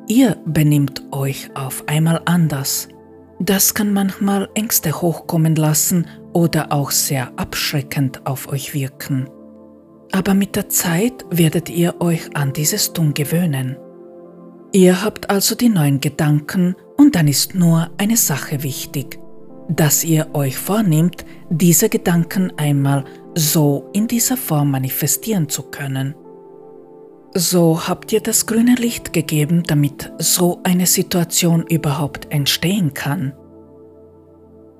Ihr benimmt euch auf einmal anders. Das kann manchmal Ängste hochkommen lassen oder auch sehr abschreckend auf euch wirken. Aber mit der Zeit werdet ihr euch an dieses Tun gewöhnen. Ihr habt also die neuen Gedanken und dann ist nur eine Sache wichtig, dass ihr euch vornehmt, diese Gedanken einmal so in dieser Form manifestieren zu können. So habt ihr das grüne Licht gegeben, damit so eine Situation überhaupt entstehen kann.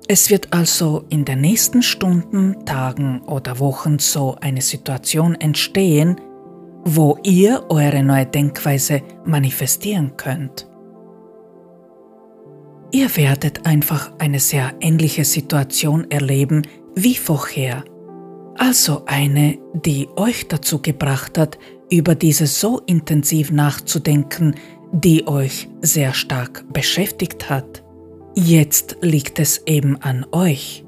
Es wird also in den nächsten Stunden, Tagen oder Wochen so eine Situation entstehen, wo ihr eure neue Denkweise manifestieren könnt. Ihr werdet einfach eine sehr ähnliche Situation erleben wie vorher, also eine, die euch dazu gebracht hat, über diese so intensiv nachzudenken, die euch sehr stark beschäftigt hat. Jetzt liegt es eben an euch.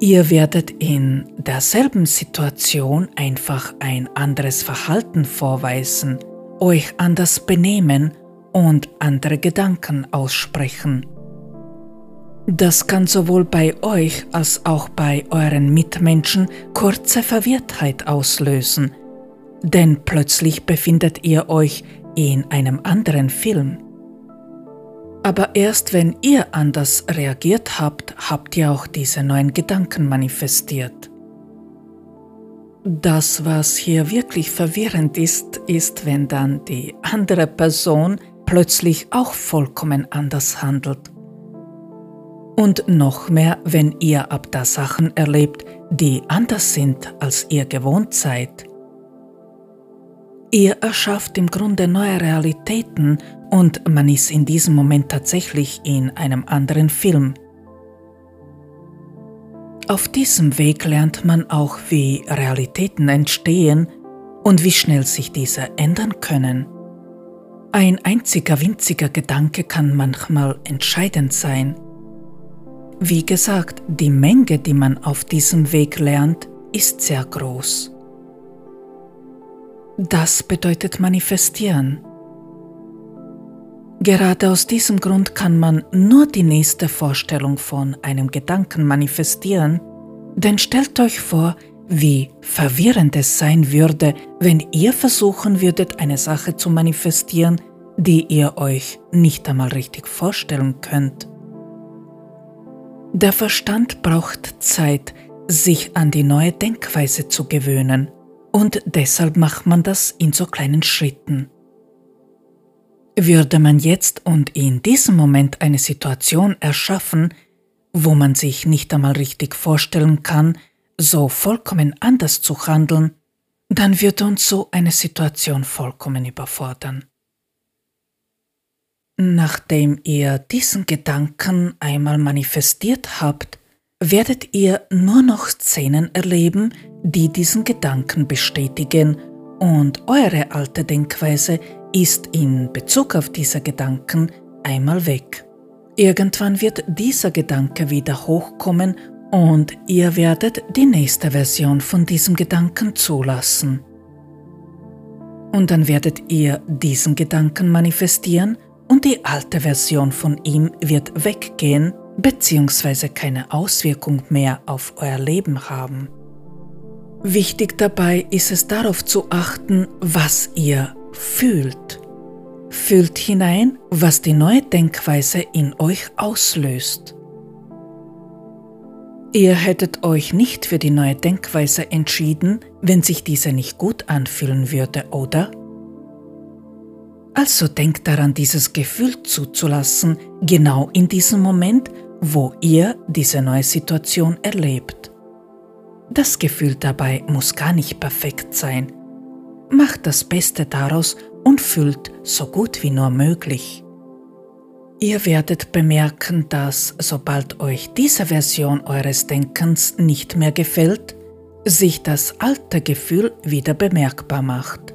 Ihr werdet in derselben Situation einfach ein anderes Verhalten vorweisen, euch anders benehmen und andere Gedanken aussprechen. Das kann sowohl bei euch als auch bei euren Mitmenschen kurze Verwirrtheit auslösen, denn plötzlich befindet ihr euch in einem anderen Film. Aber erst wenn ihr anders reagiert habt, habt ihr auch diese neuen Gedanken manifestiert. Das, was hier wirklich verwirrend ist, ist, wenn dann die andere Person plötzlich auch vollkommen anders handelt. Und noch mehr, wenn ihr ab da Sachen erlebt, die anders sind, als ihr gewohnt seid. Ihr erschafft im Grunde neue Realitäten und man ist in diesem Moment tatsächlich in einem anderen Film. Auf diesem Weg lernt man auch, wie Realitäten entstehen und wie schnell sich diese ändern können. Ein einziger winziger Gedanke kann manchmal entscheidend sein. Wie gesagt, die Menge, die man auf diesem Weg lernt, ist sehr groß. Das bedeutet manifestieren. Gerade aus diesem Grund kann man nur die nächste Vorstellung von einem Gedanken manifestieren, denn stellt euch vor, wie verwirrend es sein würde, wenn ihr versuchen würdet, eine Sache zu manifestieren, die ihr euch nicht einmal richtig vorstellen könnt. Der Verstand braucht Zeit, sich an die neue Denkweise zu gewöhnen und deshalb macht man das in so kleinen Schritten. Würde man jetzt und in diesem Moment eine Situation erschaffen, wo man sich nicht einmal richtig vorstellen kann, so vollkommen anders zu handeln, dann wird uns so eine Situation vollkommen überfordern. Nachdem ihr diesen Gedanken einmal manifestiert habt, werdet ihr nur noch Szenen erleben, die diesen Gedanken bestätigen und eure alte Denkweise ist in Bezug auf diese Gedanken einmal weg. Irgendwann wird dieser Gedanke wieder hochkommen und ihr werdet die nächste Version von diesem Gedanken zulassen. Und dann werdet ihr diesen Gedanken manifestieren und die alte Version von ihm wird weggehen bzw. keine Auswirkung mehr auf euer Leben haben. Wichtig dabei ist es darauf zu achten, was ihr fühlt. Fühlt hinein, was die neue Denkweise in euch auslöst. Ihr hättet euch nicht für die neue Denkweise entschieden, wenn sich diese nicht gut anfühlen würde, oder? Also denkt daran, dieses Gefühl zuzulassen, genau in diesem Moment, wo ihr diese neue Situation erlebt. Das Gefühl dabei muss gar nicht perfekt sein. Macht das Beste daraus und fühlt so gut wie nur möglich. Ihr werdet bemerken, dass sobald euch diese Version eures Denkens nicht mehr gefällt, sich das alte Gefühl wieder bemerkbar macht.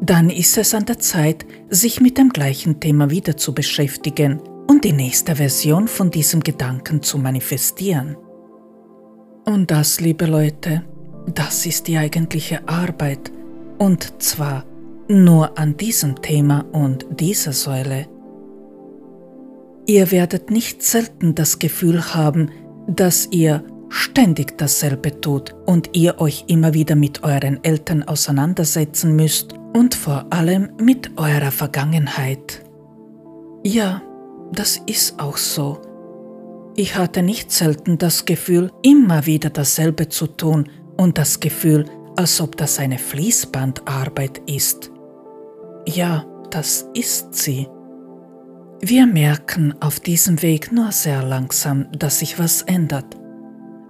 Dann ist es an der Zeit, sich mit dem gleichen Thema wieder zu beschäftigen und die nächste Version von diesem Gedanken zu manifestieren. Und das, liebe Leute, das ist die eigentliche Arbeit, und zwar nur an diesem Thema und dieser Säule. Ihr werdet nicht selten das Gefühl haben, dass ihr ständig dasselbe tut und ihr euch immer wieder mit euren Eltern auseinandersetzen müsst und vor allem mit eurer Vergangenheit. Ja, das ist auch so. Ich hatte nicht selten das Gefühl, immer wieder dasselbe zu tun und das Gefühl, als ob das eine Fließbandarbeit ist. Ja, das ist sie. Wir merken auf diesem Weg nur sehr langsam, dass sich was ändert,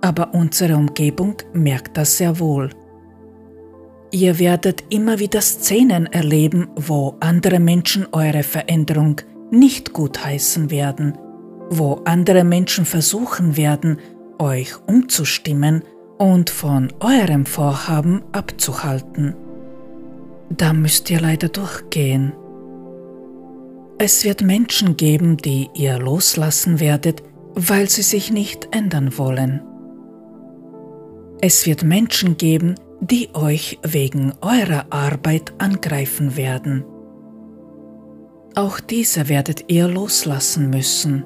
aber unsere Umgebung merkt das sehr wohl. Ihr werdet immer wieder Szenen erleben, wo andere Menschen eure Veränderung nicht gutheißen werden, wo andere Menschen versuchen werden, euch umzustimmen und von eurem Vorhaben abzuhalten. Da müsst ihr leider durchgehen. Es wird Menschen geben, die ihr loslassen werdet, weil sie sich nicht ändern wollen. Es wird Menschen geben, die euch wegen eurer Arbeit angreifen werden. Auch diese werdet ihr loslassen müssen.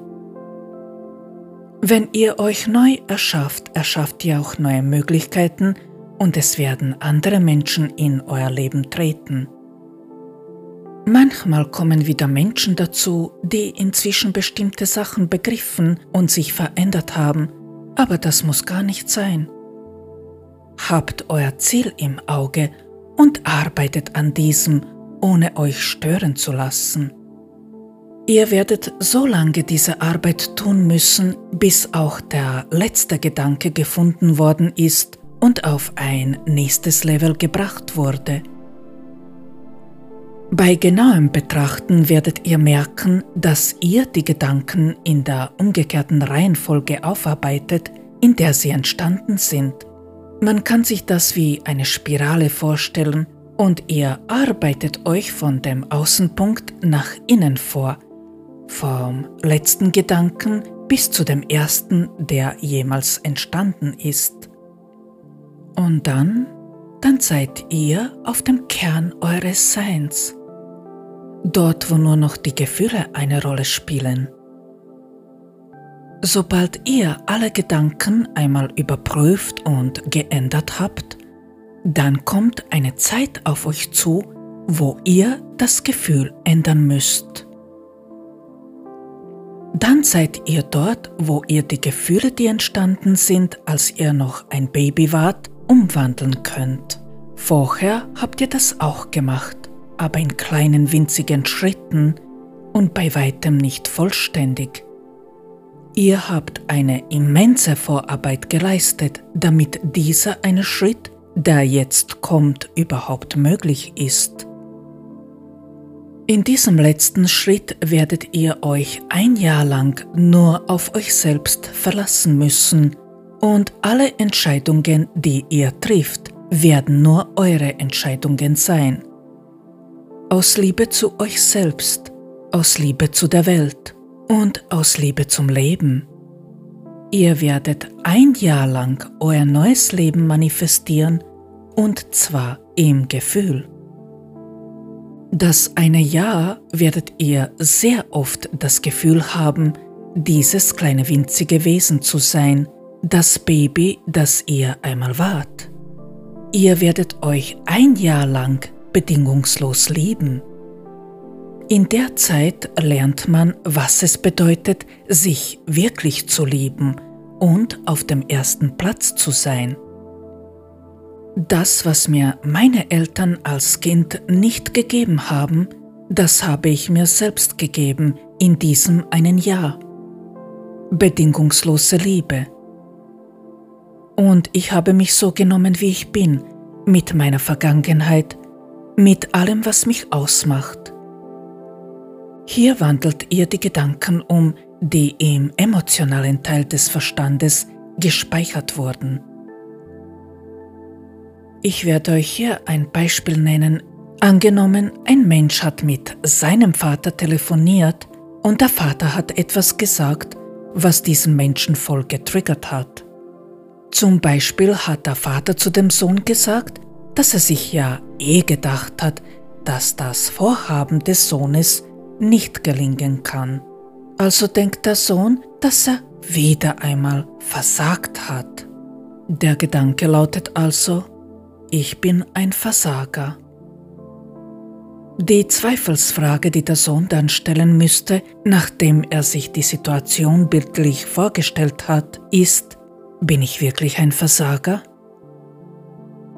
Wenn ihr euch neu erschafft, erschafft ihr auch neue Möglichkeiten und es werden andere Menschen in euer Leben treten. Manchmal kommen wieder Menschen dazu, die inzwischen bestimmte Sachen begriffen und sich verändert haben, aber das muss gar nicht sein. Habt euer Ziel im Auge und arbeitet an diesem ohne euch stören zu lassen. Ihr werdet so lange diese Arbeit tun müssen, bis auch der letzte Gedanke gefunden worden ist und auf ein nächstes Level gebracht wurde. Bei genauem Betrachten werdet ihr merken, dass ihr die Gedanken in der umgekehrten Reihenfolge aufarbeitet, in der sie entstanden sind. Man kann sich das wie eine Spirale vorstellen, und ihr arbeitet euch von dem Außenpunkt nach innen vor, vom letzten Gedanken bis zu dem ersten, der jemals entstanden ist. Und dann, dann seid ihr auf dem Kern eures Seins, dort wo nur noch die Gefühle eine Rolle spielen. Sobald ihr alle Gedanken einmal überprüft und geändert habt, dann kommt eine Zeit auf euch zu, wo ihr das Gefühl ändern müsst. Dann seid ihr dort, wo ihr die Gefühle, die entstanden sind, als ihr noch ein Baby wart, umwandeln könnt. Vorher habt ihr das auch gemacht, aber in kleinen winzigen Schritten und bei weitem nicht vollständig. Ihr habt eine immense Vorarbeit geleistet, damit dieser eine Schritt der jetzt kommt, überhaupt möglich ist. In diesem letzten Schritt werdet ihr euch ein Jahr lang nur auf euch selbst verlassen müssen und alle Entscheidungen, die ihr trifft, werden nur eure Entscheidungen sein. Aus Liebe zu euch selbst, aus Liebe zu der Welt und aus Liebe zum Leben. Ihr werdet ein Jahr lang euer neues Leben manifestieren und zwar im Gefühl. Das eine Jahr werdet ihr sehr oft das Gefühl haben, dieses kleine winzige Wesen zu sein, das Baby, das ihr einmal wart. ihr werdet euch ein Jahr lang bedingungslos lieben. In der Zeit lernt man, was es bedeutet, sich wirklich zu lieben und auf dem ersten Platz zu sein. Das, was mir meine Eltern als Kind nicht gegeben haben, das habe ich mir selbst gegeben in diesem einen Jahr. Bedingungslose Liebe. Und ich habe mich so genommen, wie ich bin, mit meiner Vergangenheit, mit allem, was mich ausmacht. Hier wandelt ihr die Gedanken um, die im emotionalen Teil des Verstandes gespeichert wurden. Ich werde euch hier ein Beispiel nennen. Angenommen, ein Mensch hat mit seinem Vater telefoniert und der Vater hat etwas gesagt, was diesen Menschen voll getriggert hat. Zum Beispiel hat der Vater zu dem Sohn gesagt, dass er sich ja eh gedacht hat, dass das Vorhaben des Sohnes nicht gelingen kann. Also denkt der Sohn, dass er wieder einmal versagt hat. Der Gedanke lautet also, ich bin ein Versager. Die Zweifelsfrage, die der Sohn dann stellen müsste, nachdem er sich die Situation bildlich vorgestellt hat, ist, bin ich wirklich ein Versager?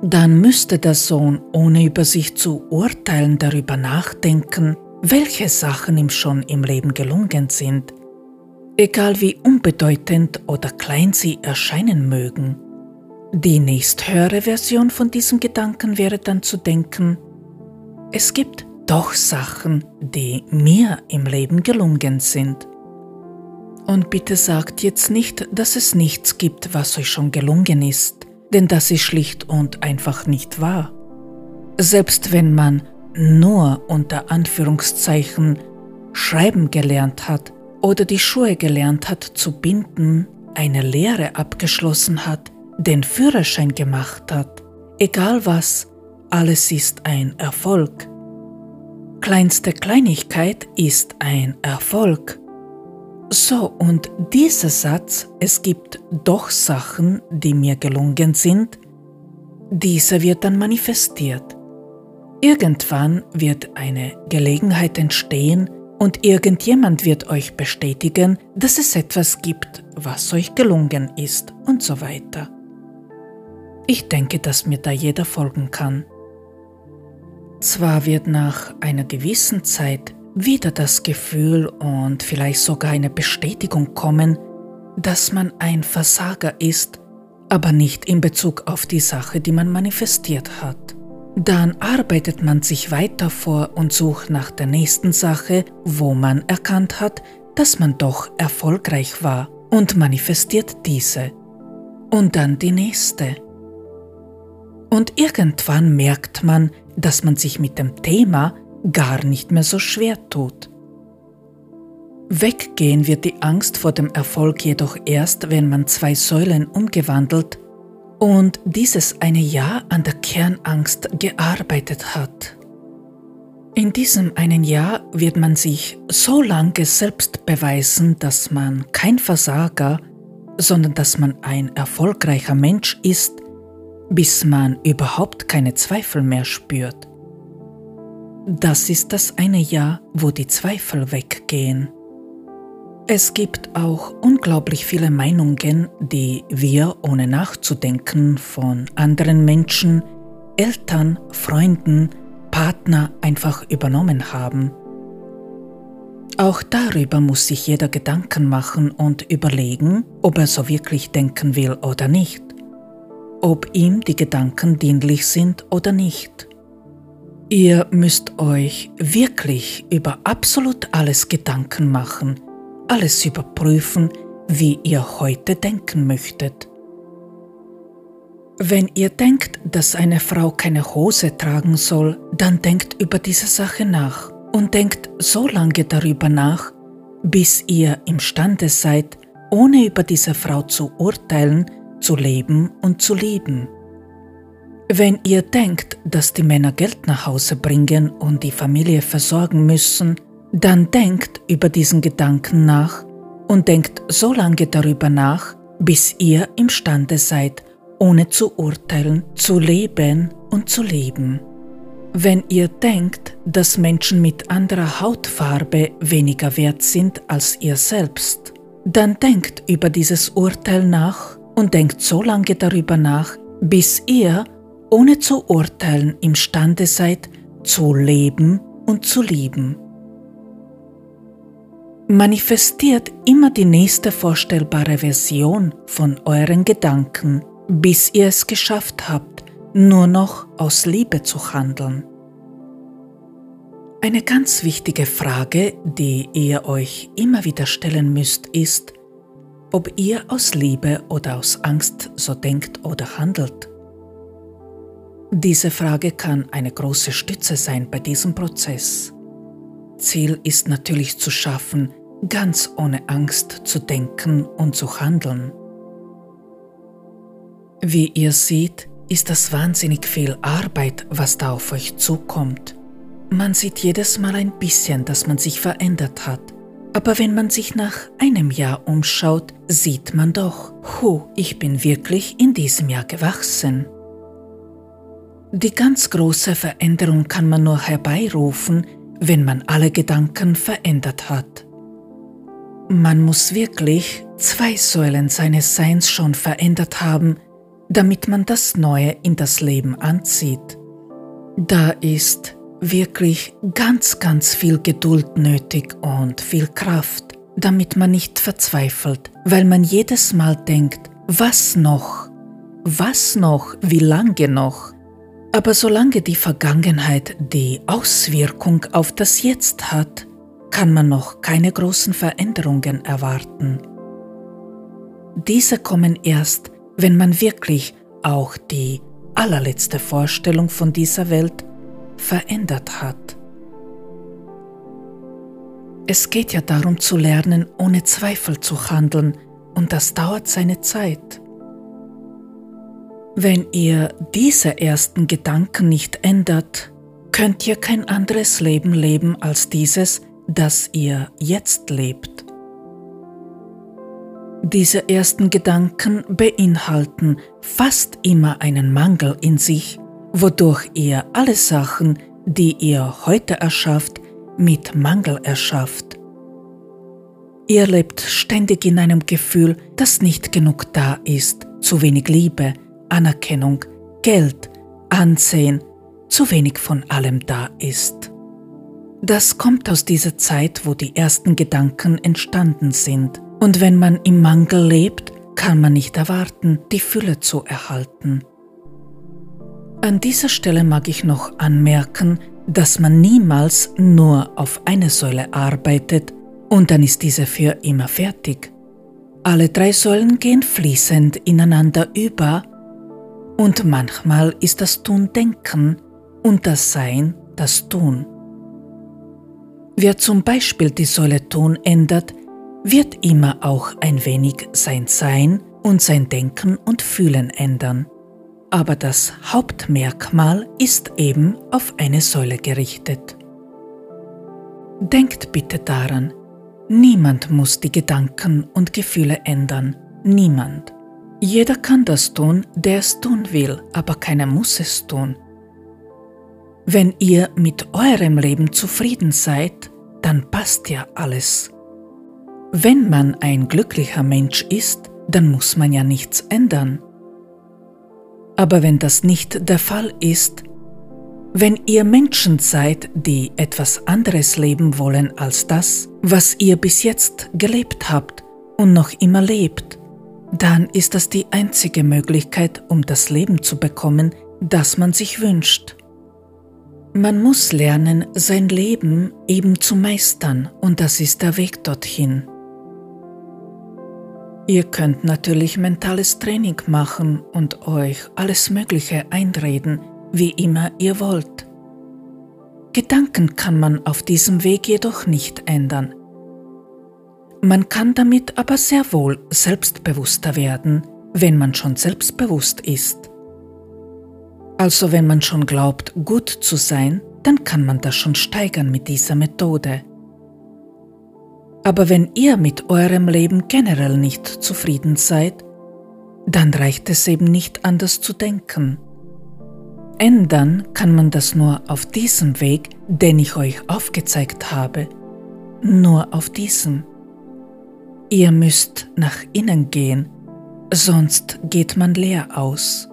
Dann müsste der Sohn, ohne über sich zu urteilen, darüber nachdenken, welche Sachen ihm schon im Leben gelungen sind, egal wie unbedeutend oder klein sie erscheinen mögen. Die nächsthöhere Version von diesem Gedanken wäre dann zu denken, es gibt doch Sachen, die mir im Leben gelungen sind. Und bitte sagt jetzt nicht, dass es nichts gibt, was euch schon gelungen ist, denn das ist schlicht und einfach nicht wahr. Selbst wenn man nur unter Anführungszeichen schreiben gelernt hat oder die Schuhe gelernt hat zu binden, eine Lehre abgeschlossen hat, den Führerschein gemacht hat, egal was, alles ist ein Erfolg. Kleinste Kleinigkeit ist ein Erfolg. So, und dieser Satz, es gibt doch Sachen, die mir gelungen sind, dieser wird dann manifestiert. Irgendwann wird eine Gelegenheit entstehen und irgendjemand wird euch bestätigen, dass es etwas gibt, was euch gelungen ist und so weiter. Ich denke, dass mir da jeder folgen kann. Zwar wird nach einer gewissen Zeit wieder das Gefühl und vielleicht sogar eine Bestätigung kommen, dass man ein Versager ist, aber nicht in Bezug auf die Sache, die man manifestiert hat. Dann arbeitet man sich weiter vor und sucht nach der nächsten Sache, wo man erkannt hat, dass man doch erfolgreich war und manifestiert diese. Und dann die nächste. Und irgendwann merkt man, dass man sich mit dem Thema gar nicht mehr so schwer tut. Weggehen wird die Angst vor dem Erfolg jedoch erst, wenn man zwei Säulen umgewandelt und dieses eine Jahr an der Kernangst gearbeitet hat. In diesem einen Jahr wird man sich so lange selbst beweisen, dass man kein Versager, sondern dass man ein erfolgreicher Mensch ist, bis man überhaupt keine Zweifel mehr spürt. Das ist das eine Jahr, wo die Zweifel weggehen. Es gibt auch unglaublich viele Meinungen, die wir ohne nachzudenken von anderen Menschen, Eltern, Freunden, Partner einfach übernommen haben. Auch darüber muss sich jeder Gedanken machen und überlegen, ob er so wirklich denken will oder nicht, ob ihm die Gedanken dienlich sind oder nicht. Ihr müsst euch wirklich über absolut alles Gedanken machen, alles überprüfen, wie ihr heute denken möchtet. Wenn ihr denkt, dass eine Frau keine Hose tragen soll, dann denkt über diese Sache nach und denkt so lange darüber nach, bis ihr imstande seid, ohne über diese Frau zu urteilen, zu leben und zu lieben. Wenn ihr denkt, dass die Männer Geld nach Hause bringen und die Familie versorgen müssen, dann denkt über diesen Gedanken nach und denkt so lange darüber nach, bis ihr imstande seid, ohne zu urteilen, zu leben und zu leben. Wenn ihr denkt, dass Menschen mit anderer Hautfarbe weniger wert sind als ihr selbst, dann denkt über dieses Urteil nach und denkt so lange darüber nach, bis ihr, ohne zu urteilen, imstande seid, zu leben und zu lieben. Manifestiert immer die nächste vorstellbare Version von euren Gedanken, bis ihr es geschafft habt, nur noch aus Liebe zu handeln. Eine ganz wichtige Frage, die ihr euch immer wieder stellen müsst, ist, ob ihr aus Liebe oder aus Angst so denkt oder handelt. Diese Frage kann eine große Stütze sein bei diesem Prozess. Ziel ist natürlich zu schaffen, ganz ohne Angst zu denken und zu handeln. Wie ihr seht, ist das wahnsinnig viel Arbeit, was da auf euch zukommt. Man sieht jedes Mal ein bisschen, dass man sich verändert hat. Aber wenn man sich nach einem Jahr umschaut, sieht man doch, hu, ich bin wirklich in diesem Jahr gewachsen. Die ganz große Veränderung kann man nur herbeirufen, wenn man alle Gedanken verändert hat. Man muss wirklich zwei Säulen seines Seins schon verändert haben, damit man das Neue in das Leben anzieht. Da ist wirklich ganz, ganz viel Geduld nötig und viel Kraft, damit man nicht verzweifelt, weil man jedes Mal denkt, was noch? Was noch? Wie lange noch? Aber solange die Vergangenheit die Auswirkung auf das Jetzt hat, kann man noch keine großen Veränderungen erwarten. Diese kommen erst, wenn man wirklich auch die allerletzte Vorstellung von dieser Welt verändert hat. Es geht ja darum zu lernen, ohne Zweifel zu handeln, und das dauert seine Zeit. Wenn ihr diese ersten Gedanken nicht ändert, könnt ihr kein anderes Leben leben als dieses, das ihr jetzt lebt. Diese ersten Gedanken beinhalten fast immer einen Mangel in sich, wodurch ihr alle Sachen, die ihr heute erschafft, mit Mangel erschafft. Ihr lebt ständig in einem Gefühl, dass nicht genug da ist, zu wenig Liebe, Anerkennung, Geld, Ansehen, zu wenig von allem da ist. Das kommt aus dieser Zeit, wo die ersten Gedanken entstanden sind. Und wenn man im Mangel lebt, kann man nicht erwarten, die Fülle zu erhalten. An dieser Stelle mag ich noch anmerken, dass man niemals nur auf eine Säule arbeitet und dann ist diese für immer fertig. Alle drei Säulen gehen fließend ineinander über und manchmal ist das Tun Denken und das Sein das Tun. Wer zum Beispiel die Säule Tun ändert, wird immer auch ein wenig sein Sein und sein Denken und Fühlen ändern. Aber das Hauptmerkmal ist eben auf eine Säule gerichtet. Denkt bitte daran, niemand muss die Gedanken und Gefühle ändern, niemand. Jeder kann das tun, der es tun will, aber keiner muss es tun. Wenn ihr mit eurem Leben zufrieden seid, dann passt ja alles. Wenn man ein glücklicher Mensch ist, dann muss man ja nichts ändern. Aber wenn das nicht der Fall ist, wenn ihr Menschen seid, die etwas anderes leben wollen als das, was ihr bis jetzt gelebt habt und noch immer lebt, dann ist das die einzige Möglichkeit, um das Leben zu bekommen, das man sich wünscht. Man muss lernen, sein Leben eben zu meistern und das ist der Weg dorthin. Ihr könnt natürlich mentales Training machen und euch alles Mögliche einreden, wie immer ihr wollt. Gedanken kann man auf diesem Weg jedoch nicht ändern, man kann damit aber sehr wohl selbstbewusster werden, wenn man schon selbstbewusst ist. Also wenn man schon glaubt, gut zu sein, dann kann man das schon steigern mit dieser Methode. Aber wenn ihr mit eurem Leben generell nicht zufrieden seid, dann reicht es eben nicht anders zu denken. Ändern kann man das nur auf diesem Weg, den ich euch aufgezeigt habe. Nur auf diesem. Ihr müsst nach innen gehen, sonst geht man leer aus.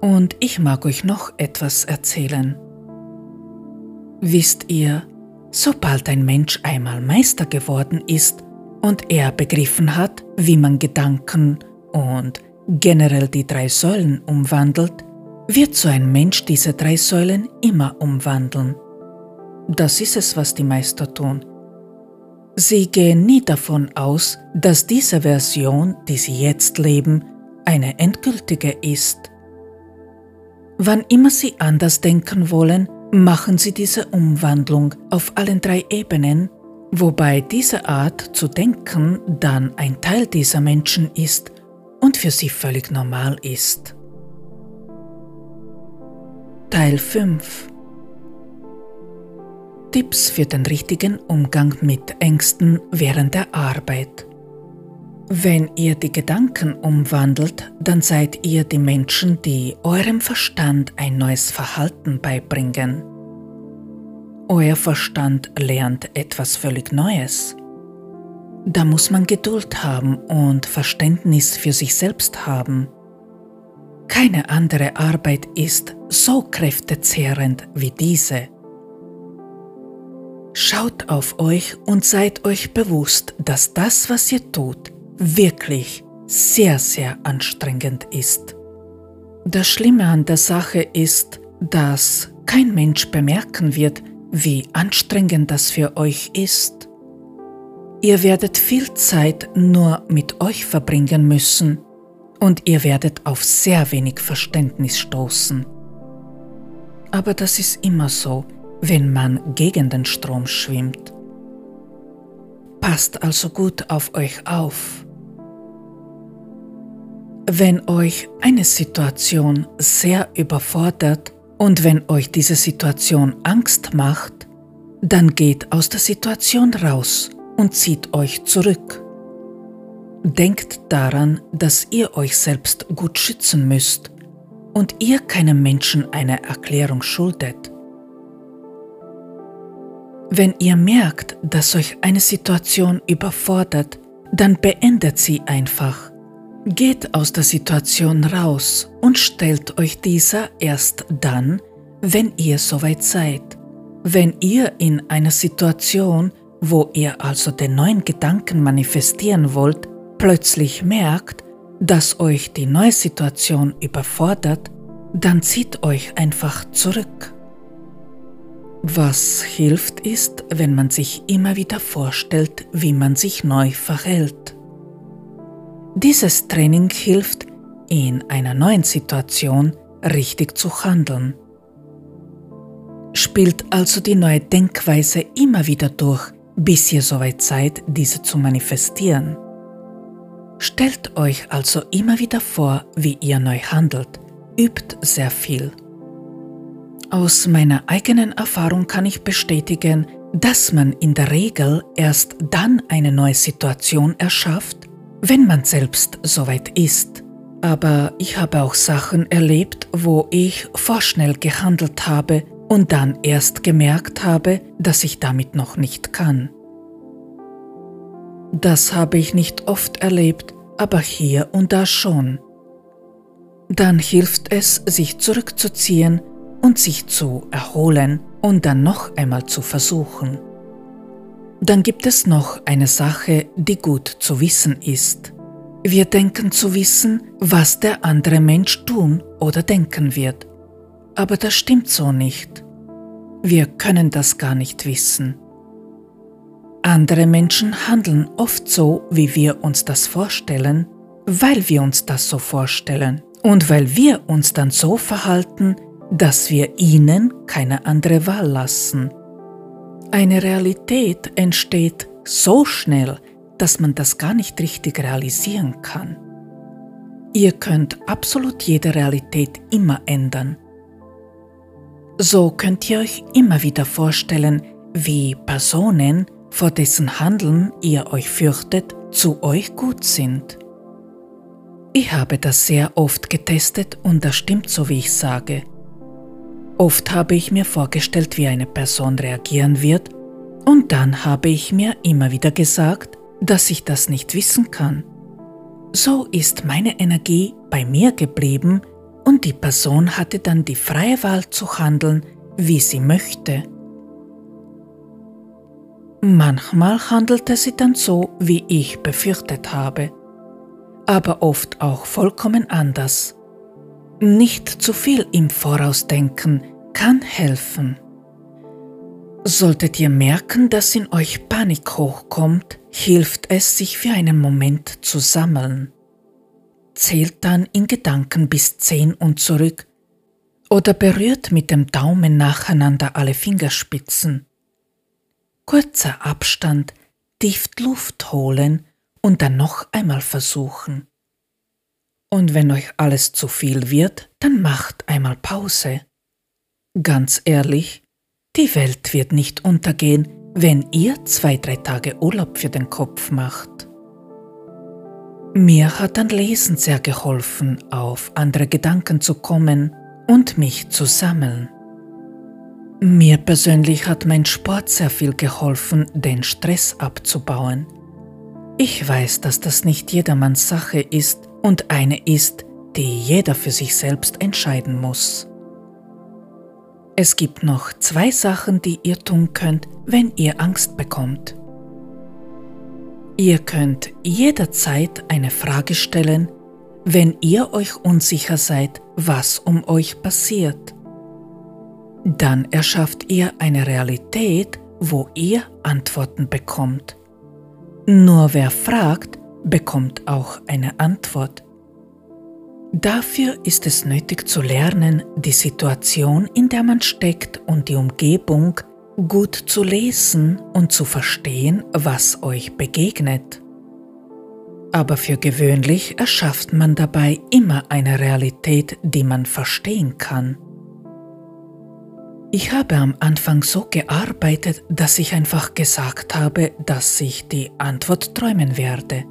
Und ich mag euch noch etwas erzählen. Wisst ihr, sobald ein Mensch einmal Meister geworden ist und er begriffen hat, wie man Gedanken und generell die drei Säulen umwandelt, wird so ein Mensch diese drei Säulen immer umwandeln. Das ist es, was die Meister tun. Sie gehen nie davon aus, dass diese Version, die sie jetzt leben, eine endgültige ist. Wann immer sie anders denken wollen, machen sie diese Umwandlung auf allen drei Ebenen, wobei diese Art zu denken dann ein Teil dieser Menschen ist und für sie völlig normal ist. Teil 5 Tipps für den richtigen Umgang mit Ängsten während der Arbeit. Wenn ihr die Gedanken umwandelt, dann seid ihr die Menschen, die eurem Verstand ein neues Verhalten beibringen. Euer Verstand lernt etwas völlig Neues. Da muss man Geduld haben und Verständnis für sich selbst haben. Keine andere Arbeit ist so kräftezehrend wie diese. Schaut auf euch und seid euch bewusst, dass das, was ihr tut, wirklich sehr, sehr anstrengend ist. Das Schlimme an der Sache ist, dass kein Mensch bemerken wird, wie anstrengend das für euch ist. Ihr werdet viel Zeit nur mit euch verbringen müssen und ihr werdet auf sehr wenig Verständnis stoßen. Aber das ist immer so, wenn man gegen den Strom schwimmt. Passt also gut auf euch auf. Wenn euch eine Situation sehr überfordert und wenn euch diese Situation Angst macht, dann geht aus der Situation raus und zieht euch zurück. Denkt daran, dass ihr euch selbst gut schützen müsst und ihr keinem Menschen eine Erklärung schuldet. Wenn ihr merkt, dass euch eine Situation überfordert, dann beendet sie einfach. Geht aus der Situation raus und stellt euch dieser erst dann, wenn ihr soweit seid. Wenn ihr in einer Situation, wo ihr also den neuen Gedanken manifestieren wollt, plötzlich merkt, dass euch die neue Situation überfordert, dann zieht euch einfach zurück. Was hilft ist, wenn man sich immer wieder vorstellt, wie man sich neu verhält. Dieses Training hilft, in einer neuen Situation richtig zu handeln. Spielt also die neue Denkweise immer wieder durch, bis ihr soweit seid, diese zu manifestieren. Stellt euch also immer wieder vor, wie ihr neu handelt, übt sehr viel. Aus meiner eigenen Erfahrung kann ich bestätigen, dass man in der Regel erst dann eine neue Situation erschafft, wenn man selbst soweit ist. Aber ich habe auch Sachen erlebt, wo ich vorschnell gehandelt habe und dann erst gemerkt habe, dass ich damit noch nicht kann. Das habe ich nicht oft erlebt, aber hier und da schon. Dann hilft es, sich zurückzuziehen und sich zu erholen und dann noch einmal zu versuchen. Dann gibt es noch eine Sache, die gut zu wissen ist. Wir denken zu wissen, was der andere Mensch tun oder denken wird. Aber das stimmt so nicht. Wir können das gar nicht wissen. Andere Menschen handeln oft so, wie wir uns das vorstellen, weil wir uns das so vorstellen und weil wir uns dann so verhalten, dass wir ihnen keine andere Wahl lassen. Eine Realität entsteht so schnell, dass man das gar nicht richtig realisieren kann. Ihr könnt absolut jede Realität immer ändern. So könnt ihr euch immer wieder vorstellen, wie Personen, vor dessen Handeln ihr euch fürchtet, zu euch gut sind. Ich habe das sehr oft getestet und das stimmt so, wie ich sage. Oft habe ich mir vorgestellt, wie eine Person reagieren wird, und dann habe ich mir immer wieder gesagt, dass ich das nicht wissen kann. So ist meine Energie bei mir geblieben und die Person hatte dann die freie Wahl zu handeln, wie sie möchte. Manchmal handelte sie dann so, wie ich befürchtet habe, aber oft auch vollkommen anders. Nicht zu viel im Voraus denken kann helfen. Solltet ihr merken, dass in euch Panik hochkommt, hilft es, sich für einen Moment zu sammeln. Zählt dann in Gedanken bis zehn und zurück oder berührt mit dem Daumen nacheinander alle Fingerspitzen kurzer Abstand tief Luft holen und dann noch einmal versuchen. Und wenn euch alles zu viel wird, dann macht einmal Pause. Ganz ehrlich, die Welt wird nicht untergehen, wenn ihr zwei, drei Tage Urlaub für den Kopf macht. Mir hat dann Lesen sehr geholfen, auf andere Gedanken zu kommen und mich zu sammeln. Mir persönlich hat mein Sport sehr viel geholfen, den Stress abzubauen. Ich weiß, dass das nicht jedermanns Sache ist und eine ist, die jeder für sich selbst entscheiden muss. Es gibt noch zwei Sachen, die ihr tun könnt, wenn ihr Angst bekommt. Ihr könnt jederzeit eine Frage stellen, wenn ihr euch unsicher seid, was um euch passiert dann erschafft ihr eine Realität, wo ihr Antworten bekommt. Nur wer fragt, bekommt auch eine Antwort. Dafür ist es nötig zu lernen, die Situation, in der man steckt und die Umgebung gut zu lesen und zu verstehen, was euch begegnet. Aber für gewöhnlich erschafft man dabei immer eine Realität, die man verstehen kann. Ich habe am Anfang so gearbeitet, dass ich einfach gesagt habe, dass ich die Antwort träumen werde.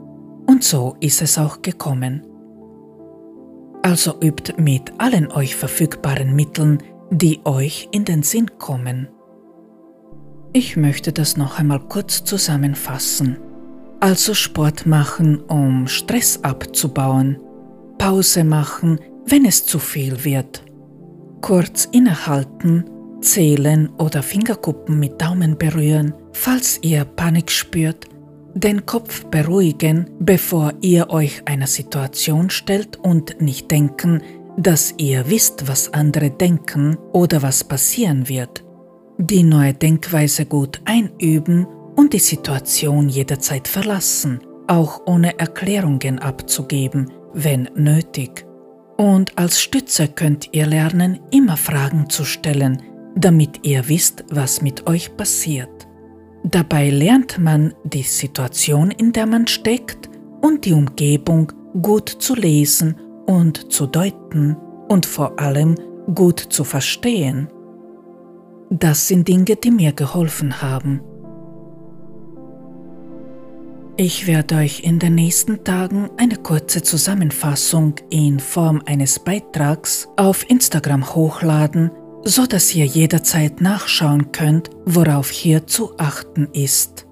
Und so ist es auch gekommen. Also übt mit allen euch verfügbaren Mitteln, die euch in den Sinn kommen. Ich möchte das noch einmal kurz zusammenfassen. Also Sport machen, um Stress abzubauen. Pause machen, wenn es zu viel wird. Kurz innehalten Zählen oder Fingerkuppen mit Daumen berühren, falls ihr Panik spürt, den Kopf beruhigen, bevor ihr euch einer Situation stellt und nicht denken, dass ihr wisst, was andere denken oder was passieren wird. Die neue Denkweise gut einüben und die Situation jederzeit verlassen, auch ohne Erklärungen abzugeben, wenn nötig. Und als Stütze könnt ihr lernen, immer Fragen zu stellen, damit ihr wisst, was mit euch passiert. Dabei lernt man die Situation, in der man steckt und die Umgebung gut zu lesen und zu deuten und vor allem gut zu verstehen. Das sind Dinge, die mir geholfen haben. Ich werde euch in den nächsten Tagen eine kurze Zusammenfassung in Form eines Beitrags auf Instagram hochladen, so dass ihr jederzeit nachschauen könnt, worauf hier zu achten ist.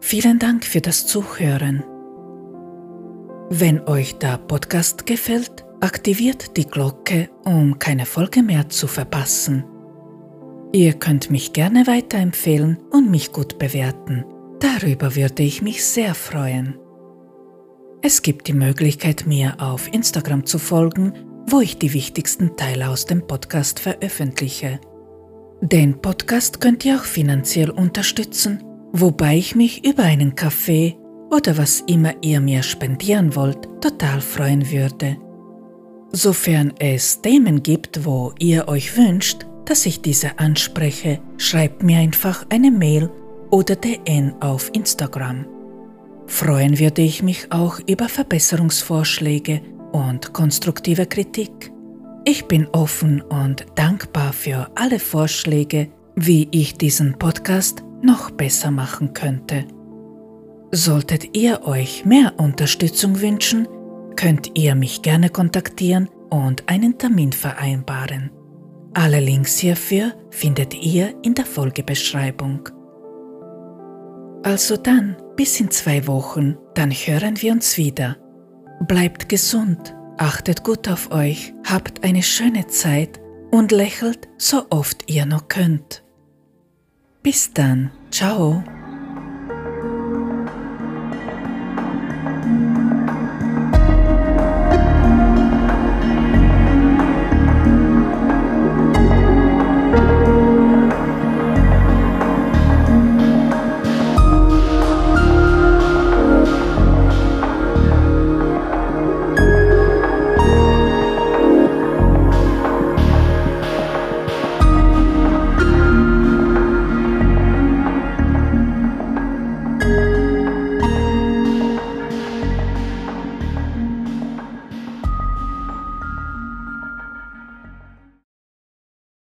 Vielen Dank für das Zuhören. Wenn euch der Podcast gefällt, aktiviert die Glocke, um keine Folge mehr zu verpassen. Ihr könnt mich gerne weiterempfehlen und mich gut bewerten. Darüber würde ich mich sehr freuen. Es gibt die Möglichkeit, mir auf Instagram zu folgen, wo ich die wichtigsten Teile aus dem Podcast veröffentliche. Den Podcast könnt ihr auch finanziell unterstützen, wobei ich mich über einen Kaffee oder was immer ihr mir spendieren wollt, total freuen würde. Sofern es Themen gibt, wo ihr euch wünscht, dass ich diese anspreche, schreibt mir einfach eine Mail oder DN auf Instagram. Freuen würde ich mich auch über Verbesserungsvorschläge und konstruktive Kritik. Ich bin offen und dankbar für alle Vorschläge, wie ich diesen Podcast noch besser machen könnte. Solltet ihr euch mehr Unterstützung wünschen, könnt ihr mich gerne kontaktieren und einen Termin vereinbaren. Alle Links hierfür findet ihr in der Folgebeschreibung. Also dann, bis in zwei Wochen, dann hören wir uns wieder. Bleibt gesund, achtet gut auf euch, habt eine schöne Zeit und lächelt so oft ihr noch könnt. Bis dann, ciao.